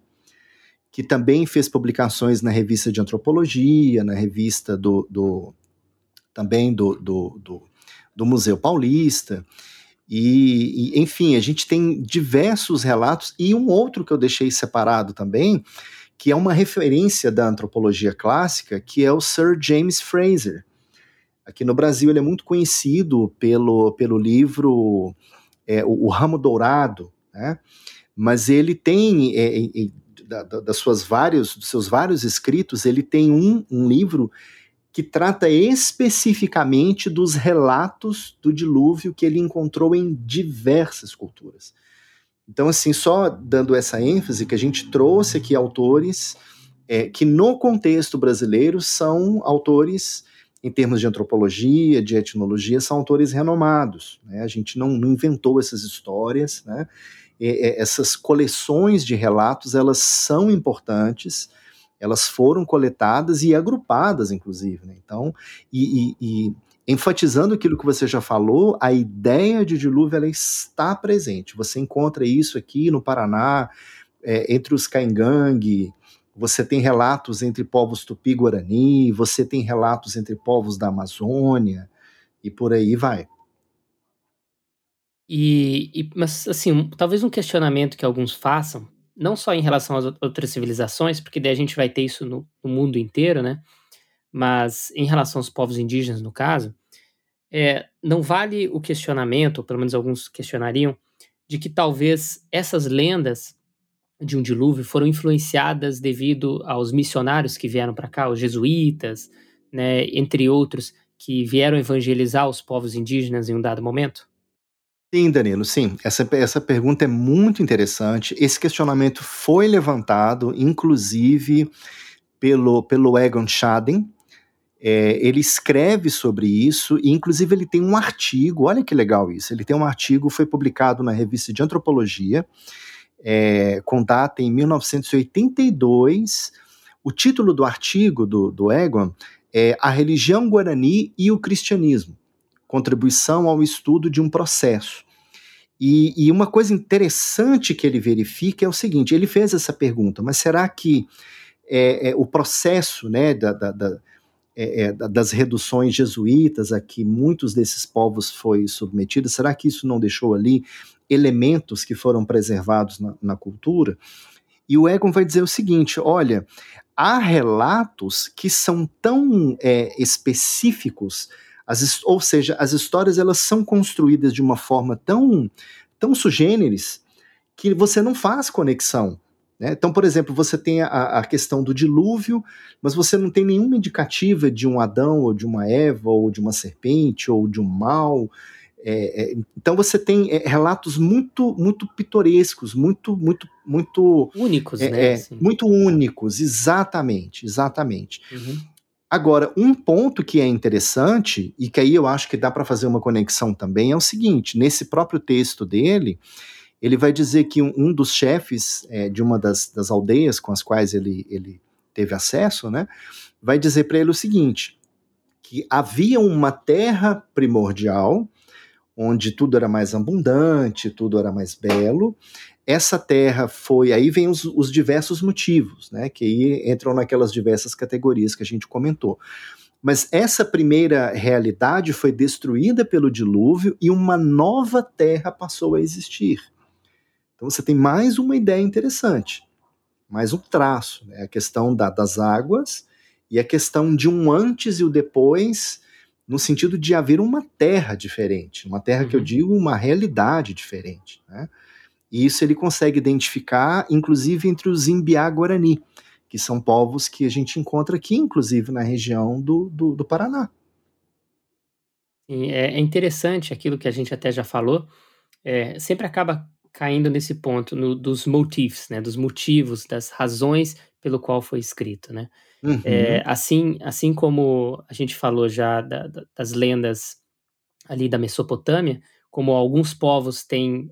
que também fez publicações na revista de antropologia, na revista do, do também do, do, do, do Museu Paulista. E, e, enfim, a gente tem diversos relatos, e um outro que eu deixei separado também, que é uma referência da antropologia clássica, que é o Sir James Fraser. Aqui no Brasil ele é muito conhecido pelo, pelo livro é, o, o, Ramo Dourado, né? mas ele tem, é, é, da, das suas vários, dos seus vários escritos, ele tem um, um livro que trata especificamente dos relatos do dilúvio que ele encontrou em diversas culturas. Então, assim, só dando essa ênfase que a gente trouxe aqui autores é, que no contexto brasileiro são autores, em termos de antropologia, de etnologia, são autores renomados. Né? A gente não, não inventou essas histórias, né? Essas coleções de relatos elas são importantes, elas foram coletadas e agrupadas, inclusive. Né? Então, e, e, e, enfatizando aquilo que você já falou, a ideia de dilúvio ela está presente. Você encontra isso aqui no Paraná, é, entre os Caingangue, você tem relatos entre povos tupi-guarani, você tem relatos entre povos da Amazônia, e por aí vai. E, e, mas, assim, talvez um questionamento que alguns façam, não só em relação às outras civilizações, porque daí a gente vai ter isso no, no mundo inteiro, né? Mas em relação aos povos indígenas, no caso, é, não vale o questionamento, ou pelo menos alguns questionariam, de que talvez essas lendas de um dilúvio foram influenciadas devido aos missionários que vieram para cá, os jesuítas, né, entre outros, que vieram evangelizar os povos indígenas em um dado momento? Sim, Danilo, sim. Essa, essa pergunta é muito interessante. Esse questionamento foi levantado, inclusive, pelo, pelo Egon Schaden. É, ele escreve sobre isso e, inclusive, ele tem um artigo. Olha que legal isso. Ele tem um artigo, foi publicado na revista de Antropologia, é, com data em 1982. O título do artigo do, do Egon é A Religião Guarani e o Cristianismo contribuição ao estudo de um processo. E, e, uma coisa interessante que ele verifica é o seguinte: ele fez essa pergunta, mas será que é, é, o processo né, da, da, da, é, é das reduções jesuítas a que muitos desses povos foi submetido, será que isso não deixou ali elementos que foram preservados na, na cultura? E o Egon vai dizer o seguinte: olha, há relatos que são tão é, específicos as, ou seja, as histórias elas são construídas de uma forma tão, tão sugêneres que você não faz conexão. Né? Então, por exemplo, você tem a, a, questão do dilúvio, mas você não tem nenhuma indicativa de um Adão, ou de uma Eva, ou de uma serpente, ou de um mal. É, é, então você tem é, relatos muito muito pitorescos, muito muito muito únicos, é, né? É, muito únicos, exatamente, exatamente. Uhum. Agora, um ponto que é interessante, e que aí eu acho que dá para fazer uma conexão também, é o seguinte: nesse próprio texto dele, ele vai dizer que um, um dos chefes é, de uma das, das, aldeias com as quais ele, ele teve acesso, né, vai dizer para ele o seguinte: que havia uma terra primordial, onde tudo era mais abundante, tudo era mais belo, essa terra foi. Aí vem os, os diversos motivos, né? Que aí entram naquelas diversas categorias que a gente comentou. Mas essa primeira realidade foi destruída pelo dilúvio e uma nova terra passou a existir. Então você tem mais uma ideia interessante, mais um traço, né? a questão da, das águas e a questão de um antes e o depois, no sentido de haver uma terra diferente, uma terra uhum. que eu uhum. digo uma realidade diferente. Né? E isso ele consegue identificar, inclusive, entre os Imbiá Guarani, que são povos que a gente encontra aqui, inclusive, na região do, do, do Paraná. É, é interessante aquilo que a gente até já falou, é, sempre acaba caindo nesse ponto no, dos motifs, né, dos motivos, das razões pelo qual foi escrito, né. Uhum. É, assim, assim como a gente falou já da, da, das lendas ali da Mesopotâmia, como alguns povos têm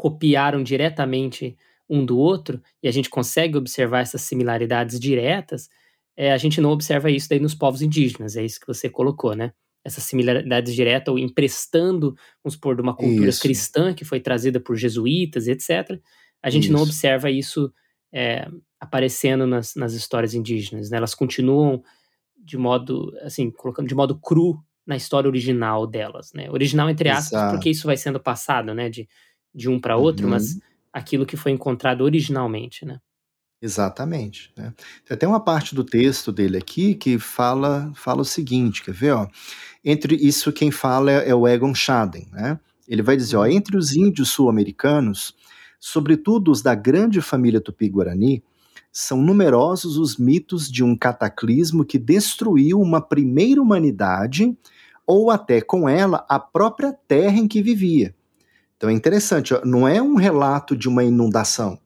copiaram diretamente um do outro, e a gente consegue observar essas similaridades diretas, é, a gente não observa isso daí nos povos indígenas, é isso que você colocou, né? Essas similaridades diretas, ou emprestando, vamos supor, de uma cultura isso. cristã que foi trazida por jesuítas, etc. A gente isso. não observa isso é, aparecendo nas, nas histórias indígenas, né? Elas continuam de modo, assim, colocando de modo cru na história original delas, né? Original entre aspas, Exato. porque isso vai sendo passado, né? De, de um para outro, uhum. mas aquilo que foi encontrado originalmente, né? Exatamente. Né? Tem até uma parte do texto dele aqui que fala, fala o seguinte, quer ver? Ó? Entre isso quem fala é, é o Egon Schaden, né? Ele vai dizer, ó, uhum. entre os índios sul-americanos, sobretudo os da grande família Tupi-Guarani, são numerosos os mitos de um cataclismo que destruiu uma primeira humanidade ou até com ela a própria terra em que vivia. Então é interessante, não é um relato de uma inundação.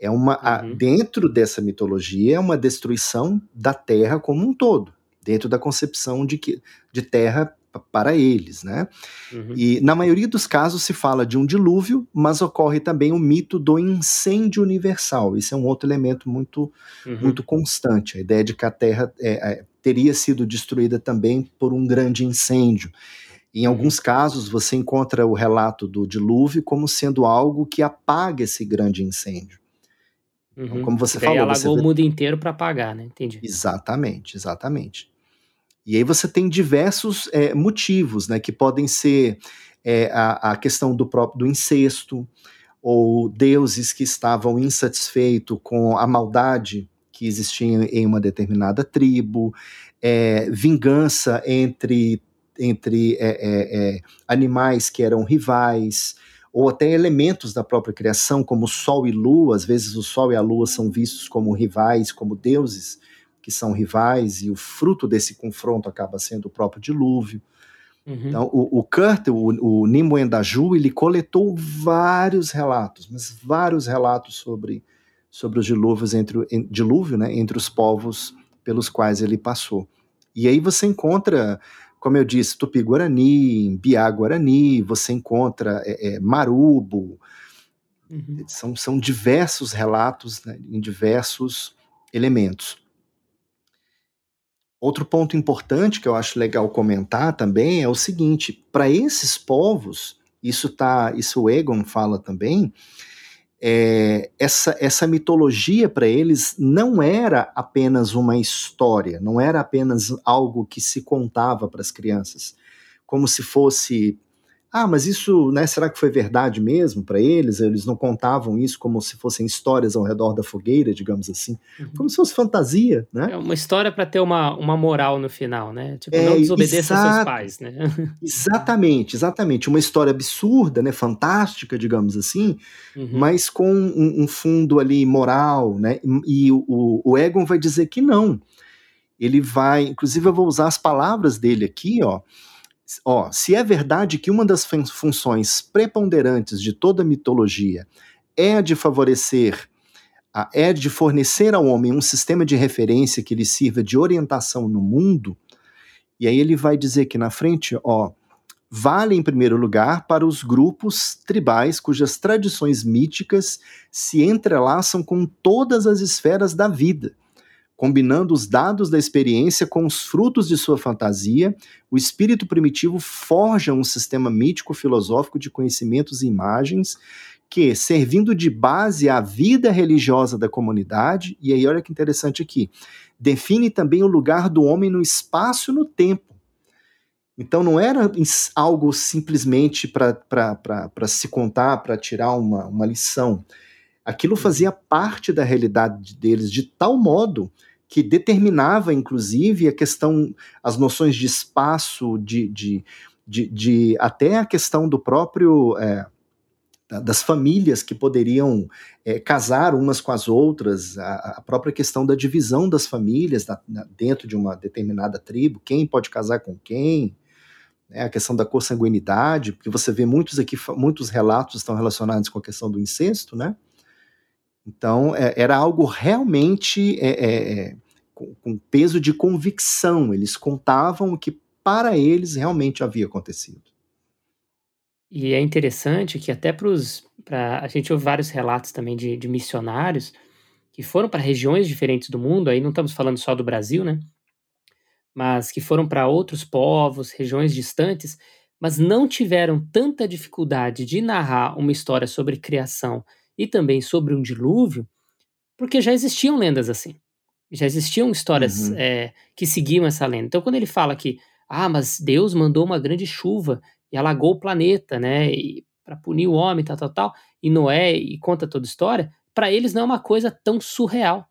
É uma uhum. a, dentro dessa mitologia é uma destruição da terra como um todo, dentro da concepção de que de terra para eles, né? Uhum. E na maioria dos casos se fala de um dilúvio, mas ocorre também o mito do incêndio universal. Isso é um outro elemento muito uhum. muito constante. A ideia de que a Terra é, é, teria sido destruída também por um grande incêndio. Em alguns casos, você encontra o relato do dilúvio como sendo algo que apaga esse grande incêndio. Então, uhum. como você falou. alagou você... o mundo inteiro para apagar, né? Entendi. Exatamente, exatamente. E aí você tem diversos é, motivos, né, que podem ser é, a, a questão do próprio do incesto, ou deuses que estavam insatisfeitos com a maldade que existia em uma determinada tribo, é, vingança entre, entre é, é, é, animais que eram rivais, ou até elementos da própria criação, como Sol e Lua. Às vezes o Sol e a Lua são vistos como rivais, como deuses que são rivais, e o fruto desse confronto acaba sendo o próprio dilúvio. Uhum. Então, o, o Kurt, o, o Endaju, ele coletou vários relatos, mas vários relatos sobre, sobre os dilúvios entre, em, dilúvio, né, entre os povos pelos quais ele passou. E aí você encontra, como eu disse, Tupi-Guarani, Biá-Guarani, você encontra é, é, Marubo, uhum. são, são diversos relatos né, em diversos elementos. Outro ponto importante que eu acho legal comentar também é o seguinte: para esses povos, isso tá, isso o Egon fala também, é, essa, essa mitologia para eles não era apenas uma história, não era apenas algo que se contava para as crianças, como se fosse ah, mas isso, né, será que foi verdade mesmo para eles? Eles não contavam isso como se fossem histórias ao redor da fogueira, digamos assim. Uhum. Como se fosse fantasia, né? É uma história para ter uma, uma moral no final, né? Tipo, é, não desobedeça aos seus pais, né? <laughs> exatamente, exatamente. Uma história absurda, né, fantástica, digamos assim, uhum. mas com um, um, fundo ali moral, né? E o, o Egon vai dizer que não. Ele vai, inclusive eu vou usar as palavras dele aqui, ó, ó, se é verdade que uma das funções preponderantes de toda mitologia é a de favorecer, a, é de fornecer ao homem um sistema de referência que lhe sirva de orientação no mundo, e aí ele vai dizer que na frente, ó, vale em primeiro lugar para os grupos tribais cujas tradições míticas se entrelaçam com todas as esferas da vida Combinando os dados da experiência com os frutos de sua fantasia, o espírito primitivo forja um sistema mítico-filosófico de conhecimentos e imagens que, servindo de base à vida religiosa da comunidade, e aí olha que interessante aqui, define também o lugar do homem no espaço e no tempo. Então não era algo simplesmente para se contar, para tirar uma, uma lição. Aquilo fazia parte da realidade deles de tal modo que determinava, inclusive, a questão, as noções de espaço, de, de, de, de até a questão do próprio. É, das famílias que poderiam é, casar umas com as outras, a, a, própria questão da divisão das famílias da, na, dentro de uma determinada tribo, quem pode casar com quem, né, a questão da consanguinidade, porque você vê muitos aqui, muitos relatos estão relacionados com a questão do incesto, né? Então, é, era algo realmente é, é, é, com, com, peso de convicção. Eles contavam o que para eles realmente havia acontecido. E é interessante que até para a gente ouve vários relatos também de, de missionários que foram para regiões diferentes do mundo, aí não estamos falando só do Brasil, né? Mas que foram para outros povos, regiões distantes, mas não tiveram tanta dificuldade de narrar uma história sobre criação e também sobre um dilúvio, porque já existiam lendas assim. Já existiam histórias uhum. é, que seguiam essa lenda. Então, quando ele fala que, ah, mas Deus mandou uma grande chuva e alagou o planeta, né, para punir o homem, tal, tal, tal, e Noé, e conta toda a história, para eles não é uma coisa tão surreal,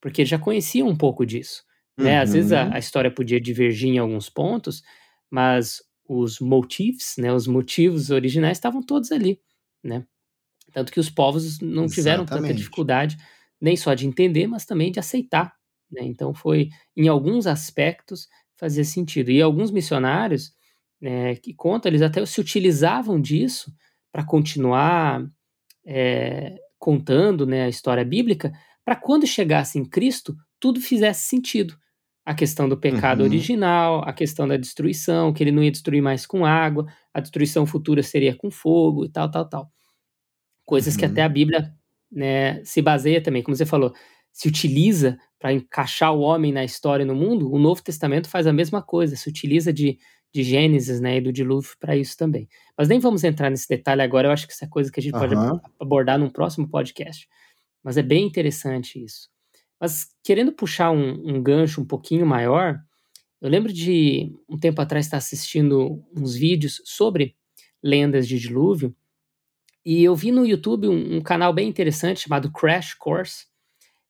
porque eles já conheciam um pouco disso. Né? Às vezes a, uhum. a, história podia divergir em alguns pontos, mas os motifs, né, os motivos originais estavam todos ali, né? Tanto que os povos não tiveram Exatamente. tanta dificuldade, nem só de entender, mas também de aceitar. Né? Então foi, em alguns aspectos, fazia sentido. E alguns missionários né, que contam, eles até se utilizavam disso para continuar é, contando né, a história bíblica, para quando chegasse em Cristo, tudo fizesse sentido. A questão do pecado uhum. original, a questão da destruição, que ele não ia destruir mais com água, a destruição futura seria com fogo e tal, tal, tal coisas uhum. que até a Bíblia né, se baseia também, como você falou, se utiliza para encaixar o homem na história no mundo, o Novo Testamento faz a mesma coisa, se utiliza de, de Gênesis né, e do dilúvio para isso também. Mas nem vamos entrar nesse detalhe agora, eu acho que isso é coisa que a gente uhum. pode abordar num próximo podcast. Mas é bem interessante isso. Mas querendo puxar um, um gancho um pouquinho maior, eu lembro de um tempo atrás estar assistindo uns vídeos sobre lendas de dilúvio. E eu vi no YouTube um, um canal bem interessante chamado Crash Course,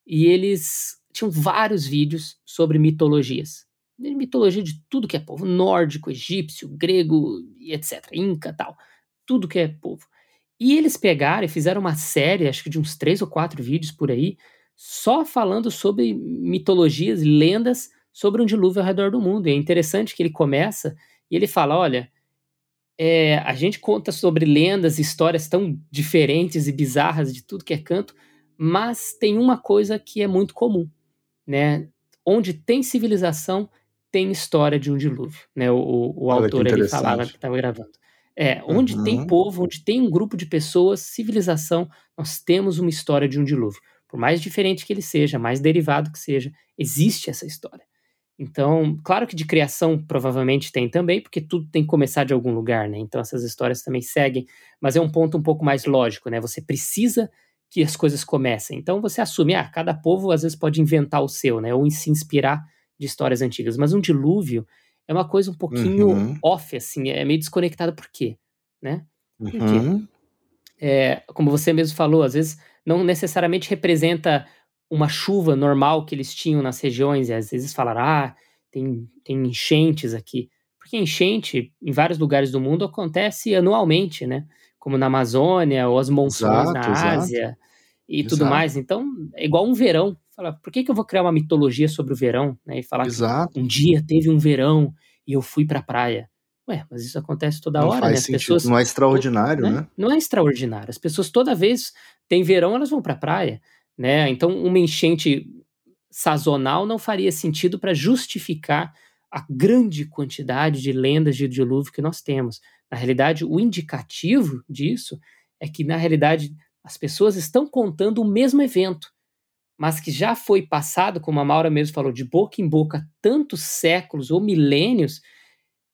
e eles tinham vários vídeos sobre mitologias. Mitologia de tudo que é povo, nórdico, egípcio, grego etc, inca tal, tudo que é povo. E eles pegaram e fizeram uma série, acho que de uns três ou quatro vídeos por aí, só falando sobre mitologias lendas sobre um dilúvio ao redor do mundo. E é interessante que ele começa e ele fala: olha, é, a gente conta sobre lendas, histórias tão diferentes e bizarras de tudo que é canto, mas tem uma coisa que é muito comum, né? Onde tem civilização, tem história de um dilúvio, né? O, o, o autor ele falava que estava gravando. É, onde uhum. tem povo, onde tem um grupo de pessoas, civilização, nós temos uma história de um dilúvio. Por mais diferente que ele seja, mais derivado que seja, existe essa história. Então, claro que de criação provavelmente tem também, porque tudo tem que começar de algum lugar, né? Então essas histórias também seguem, mas é um ponto um pouco mais lógico, né? Você precisa que as coisas comecem. Então você assume, ah, cada povo às vezes pode inventar o seu, né? Ou se inspirar de histórias antigas. Mas um dilúvio é uma coisa um pouquinho uhum. off, assim, é meio desconectada. Por quê? Né? Por uhum. quê? É, como você mesmo falou, às vezes não necessariamente representa uma chuva normal que eles tinham nas regiões, e às vezes falaram, ah, tem, tem enchentes aqui. Porque enchente, em vários lugares do mundo, acontece anualmente, né? Como na Amazônia, ou as monções exato, na Ásia exato. e exato. tudo mais. Então, é igual um verão. Fala, por que, que eu vou criar uma mitologia sobre o verão? Né? E falar que um dia teve um verão e eu fui pra praia. Ué, mas isso acontece toda não hora, faz né? As sentido. pessoas, não é extraordinário, né? né? Não é extraordinário. As pessoas toda vez tem verão, elas vão pra praia né? Então, uma enchente sazonal não faria sentido para justificar a grande quantidade de lendas de dilúvio que nós temos. Na realidade, o indicativo disso é que, na realidade, as pessoas estão contando o mesmo evento, mas que já foi passado, como a Maura mesmo falou, de boca em boca tantos séculos ou milênios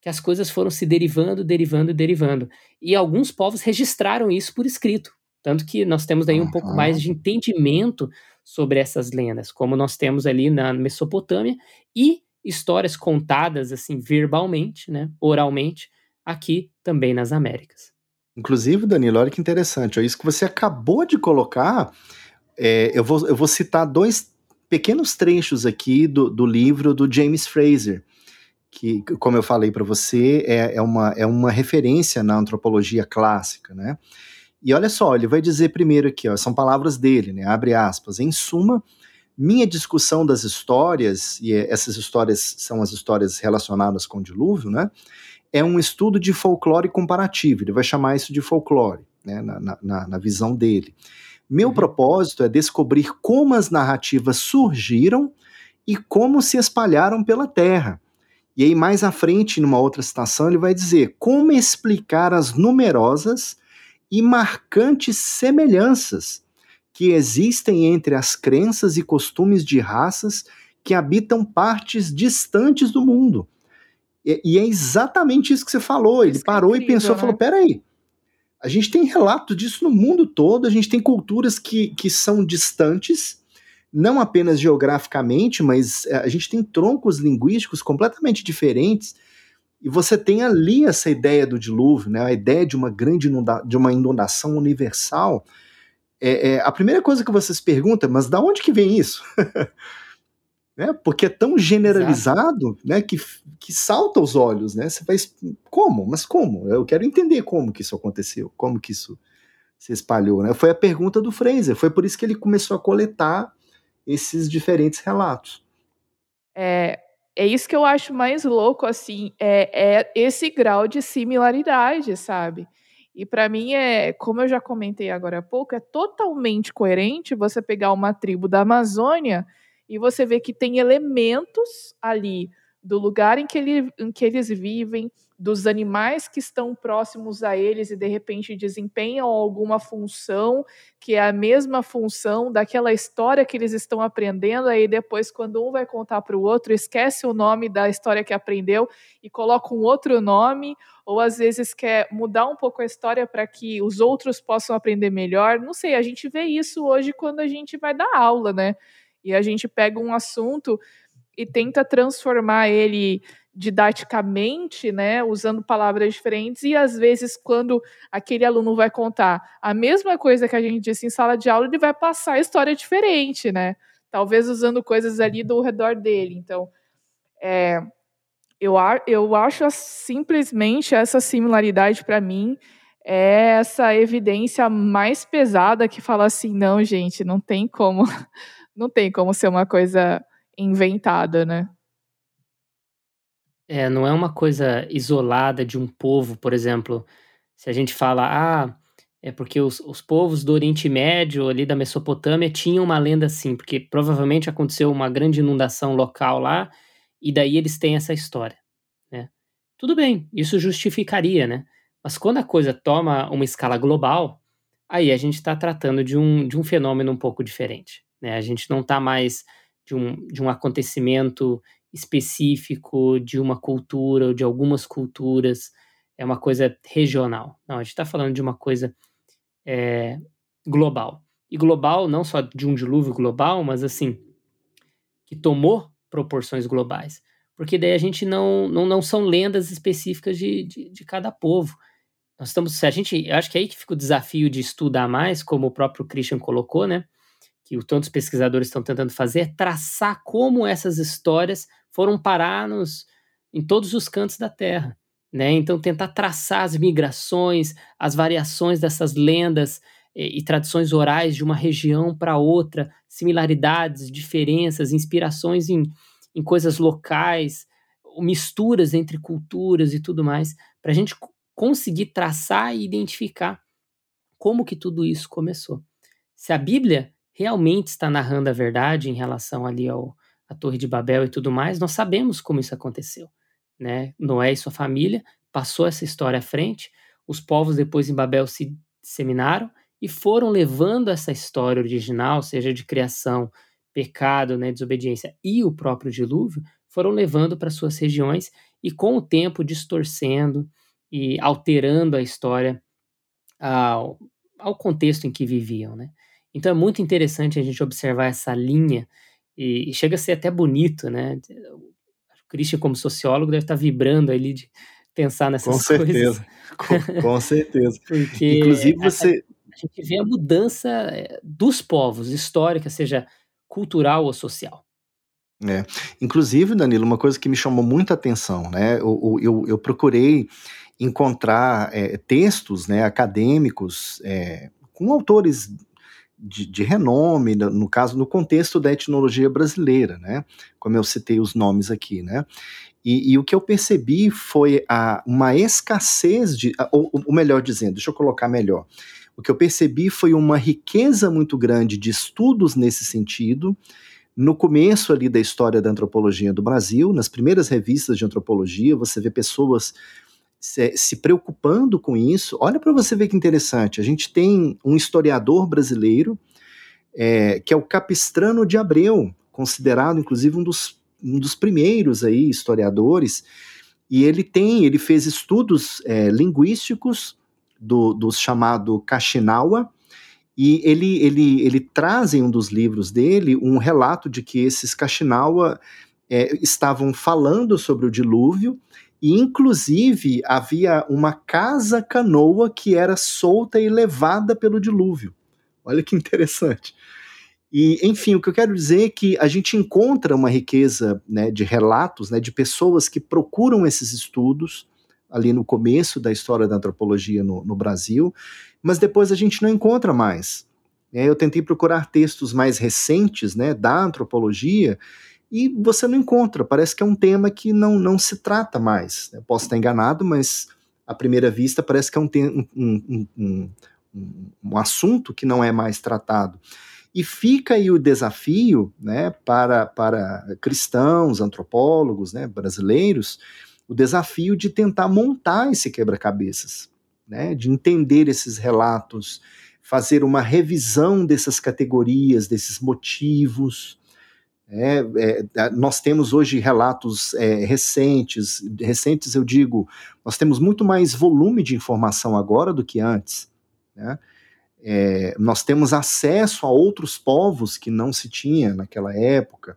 que as coisas foram se derivando, derivando, derivando. E alguns povos registraram isso por escrito. Tanto que nós temos aí um uhum. pouco mais de entendimento sobre essas lendas, como nós temos ali na Mesopotâmia, e histórias contadas assim verbalmente, né, oralmente, aqui também nas Américas. Inclusive, Danilo, olha que interessante, ó, isso que você acabou de colocar, é, eu, vou, eu vou citar dois pequenos trechos aqui do, do livro do James Fraser, que, como eu falei para você, é, é, uma, é uma referência na antropologia clássica, né? E olha só, ele vai dizer primeiro aqui, ó, são palavras dele, né? Abre aspas. Em suma, minha discussão das histórias, e é, essas histórias são as histórias relacionadas com o dilúvio, né? É um estudo de folclore comparativo. Ele vai chamar isso de folclore, né? Na, na, na visão dele. Meu uhum. propósito é descobrir como as narrativas surgiram e como se espalharam pela Terra. E aí, mais à frente, numa outra citação, ele vai dizer como explicar as numerosas e marcantes semelhanças que existem entre as crenças e costumes de raças que habitam partes distantes do mundo. E, e é exatamente isso que você falou. Ele isso é parou é incrível, e pensou, né? falou: peraí, a gente tem relato disso no mundo todo, a gente tem culturas que, que são distantes, não apenas geograficamente, mas eh, a gente tem troncos linguísticos completamente diferentes e você tem ali essa ideia do dilúvio, né, a ideia de uma grande inunda de uma inundação universal. É, é, a primeira coisa que você se pergunta, mas da onde que vem isso? <laughs> né, porque é tão generalizado né, que, que salta os olhos. Né? Você vai, como? Mas como? Eu quero entender como que isso aconteceu, como que isso se espalhou. Né? Foi a pergunta do Fraser, foi por isso que ele começou a coletar esses diferentes relatos. É, é isso que eu acho mais louco, assim, é, é esse grau de similaridade, sabe? E para mim é, como eu já comentei agora há pouco, é totalmente coerente você pegar uma tribo da Amazônia e você ver que tem elementos ali do lugar em que, ele, em que eles vivem, dos animais que estão próximos a eles e de repente desempenham alguma função que é a mesma função daquela história que eles estão aprendendo, aí depois, quando um vai contar para o outro, esquece o nome da história que aprendeu e coloca um outro nome, ou às vezes quer mudar um pouco a história para que os outros possam aprender melhor. Não sei, a gente vê isso hoje quando a gente vai dar aula, né? E a gente pega um assunto e tenta transformar ele didaticamente, né, usando palavras diferentes, e às vezes, quando aquele aluno vai contar a mesma coisa que a gente disse em sala de aula, ele vai passar a história diferente, né? Talvez usando coisas ali do redor dele. Então, é, eu, eu acho simplesmente essa similaridade para mim é essa evidência mais pesada que fala assim, não, gente, não tem como, <laughs> não tem como ser uma coisa inventada, né? É, não é uma coisa isolada de um povo, por exemplo. Se a gente fala, ah, é porque os, os povos do Oriente Médio, ali da Mesopotâmia, tinham uma lenda assim, porque provavelmente aconteceu uma grande inundação local lá, e daí eles têm essa história, né? Tudo bem, isso justificaria, né? Mas quando a coisa toma uma escala global, aí a gente está tratando de um, de um fenômeno um pouco diferente. Né? A gente não está mais de um, de um acontecimento específico, de uma cultura ou de algumas culturas, é uma coisa regional. Não, a gente está falando de uma coisa é, global. E global, não só de um dilúvio global, mas assim, que tomou proporções globais. Porque daí a gente não, não, não são lendas específicas de, de, de cada povo. Nós estamos, a gente, eu acho que é aí que fica o desafio de estudar mais, como o próprio Christian colocou, né? Que o tantos pesquisadores estão tentando fazer, é traçar como essas histórias foram parar nos, em todos os cantos da Terra. Né? Então, tentar traçar as migrações, as variações dessas lendas e, e tradições orais de uma região para outra, similaridades, diferenças, inspirações em, em coisas locais, misturas entre culturas e tudo mais, para a gente conseguir traçar e identificar como que tudo isso começou. Se a Bíblia realmente está narrando a verdade em relação ali ao a Torre de Babel e tudo mais, nós sabemos como isso aconteceu, né? Noé e sua família passou essa história à frente, os povos depois em Babel se disseminaram e foram levando essa história original, seja de criação, pecado, né, desobediência e o próprio dilúvio, foram levando para suas regiões e com o tempo distorcendo e alterando a história ao, ao contexto em que viviam, né? Então é muito interessante a gente observar essa linha e, e chega a ser até bonito, né? O Christian, como sociólogo, deve estar vibrando ali de pensar nessas com coisas. Certeza. Com, com certeza. <laughs> Porque Inclusive você... A, a gente vê a mudança eh, dos povos, histórica, seja cultural ou social. É. Inclusive, Danilo, uma coisa que me chamou muita atenção, né? Eu, eu, eu procurei encontrar é, textos né, acadêmicos é, com autores de, de, renome, no caso, no contexto da etnologia brasileira, né? Como eu citei os nomes aqui, né? E, e o que eu percebi foi a, uma escassez de, ou, ou melhor dizendo, deixa eu colocar melhor. O que eu percebi foi uma riqueza muito grande de estudos nesse sentido, no começo ali da história da antropologia do Brasil, nas primeiras revistas de antropologia, você vê pessoas se, se preocupando com isso. Olha para você ver que interessante. A gente tem um historiador brasileiro é, que é o Capistrano de Abreu, considerado inclusive um dos, um dos primeiros aí historiadores. E ele tem, ele fez estudos é, linguísticos do, do chamado Kaxinawa, e ele, ele, ele traz em um dos livros dele um relato de que esses Kaxinawa é, estavam falando sobre o dilúvio e, inclusive, havia uma casa canoa que era solta e levada pelo dilúvio. Olha que interessante. E, enfim, o que eu quero dizer é que a gente encontra uma riqueza né, de relatos, né, de pessoas que procuram esses estudos ali no começo da história da antropologia no, no Brasil, mas depois a gente não encontra mais. É, eu tentei procurar textos mais recentes né, da antropologia e você não encontra. Parece que é um tema que não, não se trata mais. Eu posso estar enganado, mas à primeira vista parece que é um, um, um, um, um assunto que não é mais tratado. E fica aí o desafio né, para, para cristãos, antropólogos né, brasileiros, o desafio de tentar montar esse quebra-cabeças, né, de entender esses relatos, fazer uma revisão dessas categorias, desses motivos, é, é, nós temos hoje relatos é, recentes, recentes eu digo, nós temos muito mais volume de informação agora do que antes. Né? É, nós temos acesso a outros povos que não se tinha naquela época.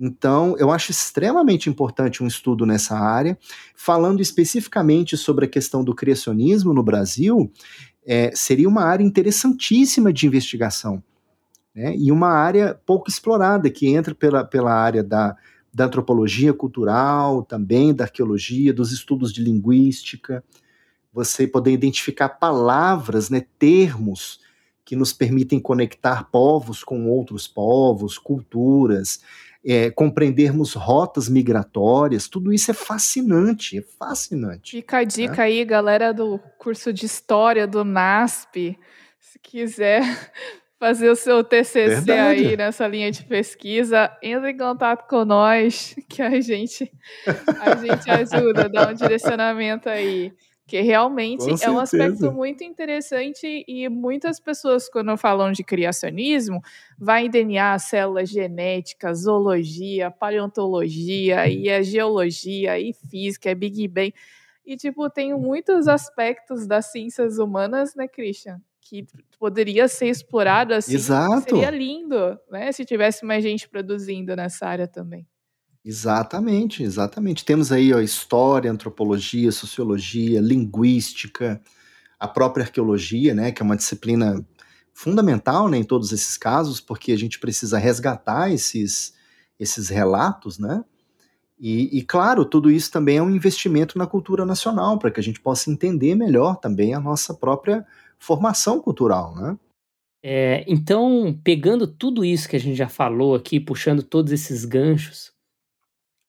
Então, eu acho extremamente importante um estudo nessa área. Falando especificamente sobre a questão do criacionismo no Brasil, é, seria uma área interessantíssima de investigação. Né? E uma área pouco explorada, que entra pela, pela área da, da antropologia cultural, também da arqueologia, dos estudos de linguística. Você poder identificar palavras, né, termos que nos permitem conectar povos com outros povos, culturas, é, compreendermos rotas migratórias, tudo isso é fascinante, é fascinante. Fica a dica né? aí, galera do curso de História do NASP, se quiser fazer o seu TCC Verdade. aí nessa linha de pesquisa, entre em contato com nós, <laughs> que a gente, a gente ajuda, dá um direcionamento aí. Que realmente é um aspecto muito interessante e muitas pessoas, quando falam de criacionismo, vai em DNA, células genéticas, zoologia, paleontologia, e a geologia, e física, é Big Bang. E, tipo, tem muitos aspectos das ciências humanas, né, Christian? Que poderia ser explorado assim. Exato. Seria lindo, né? Se tivesse mais gente produzindo nessa área também. Exatamente, exatamente. Temos aí ó, história, antropologia, sociologia, linguística, a própria arqueologia, né, que é uma disciplina fundamental né, em todos esses casos, porque a gente precisa resgatar esses, esses relatos, né? E, e, claro, tudo isso também é um investimento na cultura nacional, para que a gente possa entender melhor também a nossa própria formação cultural, né? É, então, pegando tudo isso que a gente já falou aqui, puxando todos esses ganchos,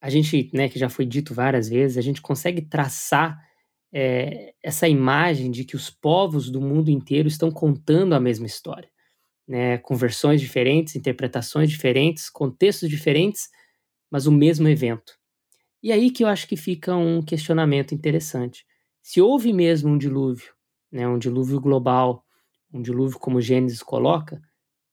a gente, né, que já foi dito várias vezes, a gente consegue traçar é, essa imagem de que os povos do mundo inteiro estão contando a mesma história, né, com versões diferentes, interpretações diferentes, contextos diferentes, mas o mesmo evento. E aí que eu acho que fica um questionamento interessante. Se houve mesmo um dilúvio, né, um dilúvio global, um dilúvio como Gênesis coloca,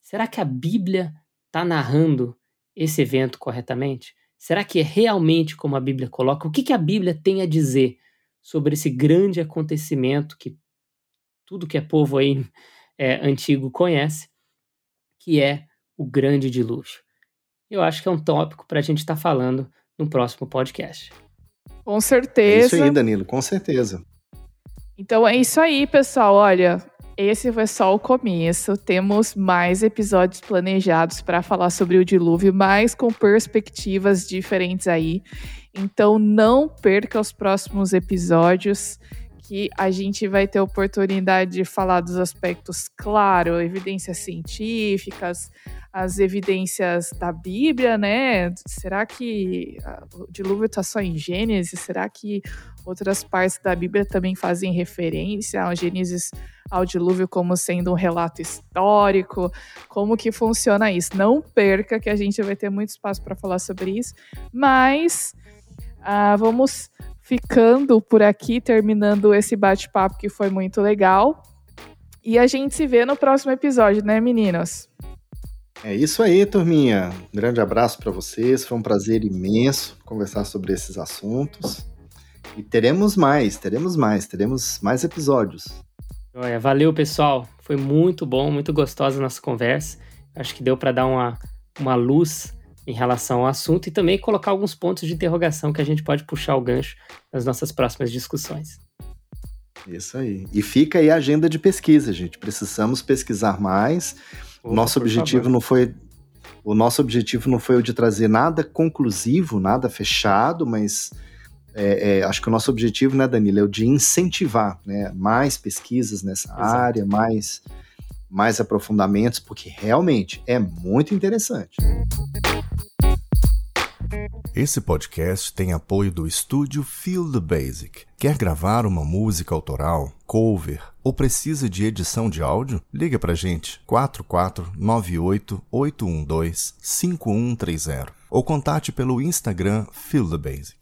será que a Bíblia está narrando esse evento corretamente? Será que é realmente como a Bíblia coloca? O que, que a Bíblia tem a dizer sobre esse grande acontecimento que tudo que é povo aí é, antigo conhece, que é o grande dilúvio? Eu acho que é um tópico para a gente estar tá falando no próximo podcast. Com certeza. É isso aí, Danilo, com certeza. Então é isso aí, pessoal. Olha, esse foi só o começo. Temos mais episódios planejados para falar sobre o dilúvio, mas com perspectivas diferentes aí. Então não perca os próximos episódios que a gente vai ter oportunidade de falar dos aspectos, claro, evidências científicas, as evidências da Bíblia, né? Será que o dilúvio está só em Gênesis? Será que outras partes da Bíblia também fazem referência ao Gênesis, ao dilúvio como sendo um relato histórico? Como que funciona isso? Não perca que a gente vai ter muito espaço para falar sobre isso, mas uh, vamos ficando por aqui, terminando esse bate-papo que foi muito legal. E a gente se vê no próximo episódio, né, meninas? É isso aí, turminha. Um grande abraço para vocês. Foi um prazer imenso conversar sobre esses assuntos. E teremos mais, teremos mais, teremos mais episódios. Olha, valeu, pessoal. Foi muito bom, muito gostosa a nossa conversa. Acho que deu para dar uma, uma luz em relação ao assunto e também colocar alguns pontos de interrogação que a gente pode puxar o gancho nas nossas próximas discussões. Isso aí. E fica aí a agenda de pesquisa, gente. Precisamos pesquisar mais o nosso objetivo favor. não foi o nosso objetivo não foi o de trazer nada conclusivo, nada fechado, mas é, é, acho que o nosso objetivo, né, Danilo, é o de incentivar né, mais pesquisas nessa Exato. área, mais, mais aprofundamentos, porque realmente é muito interessante. Esse podcast tem apoio do estúdio Feel the Basic. Quer gravar uma música autoral, cover ou precisa de edição de áudio? Liga pra gente 4498-812-5130 ou contate pelo Instagram Feel the Basic.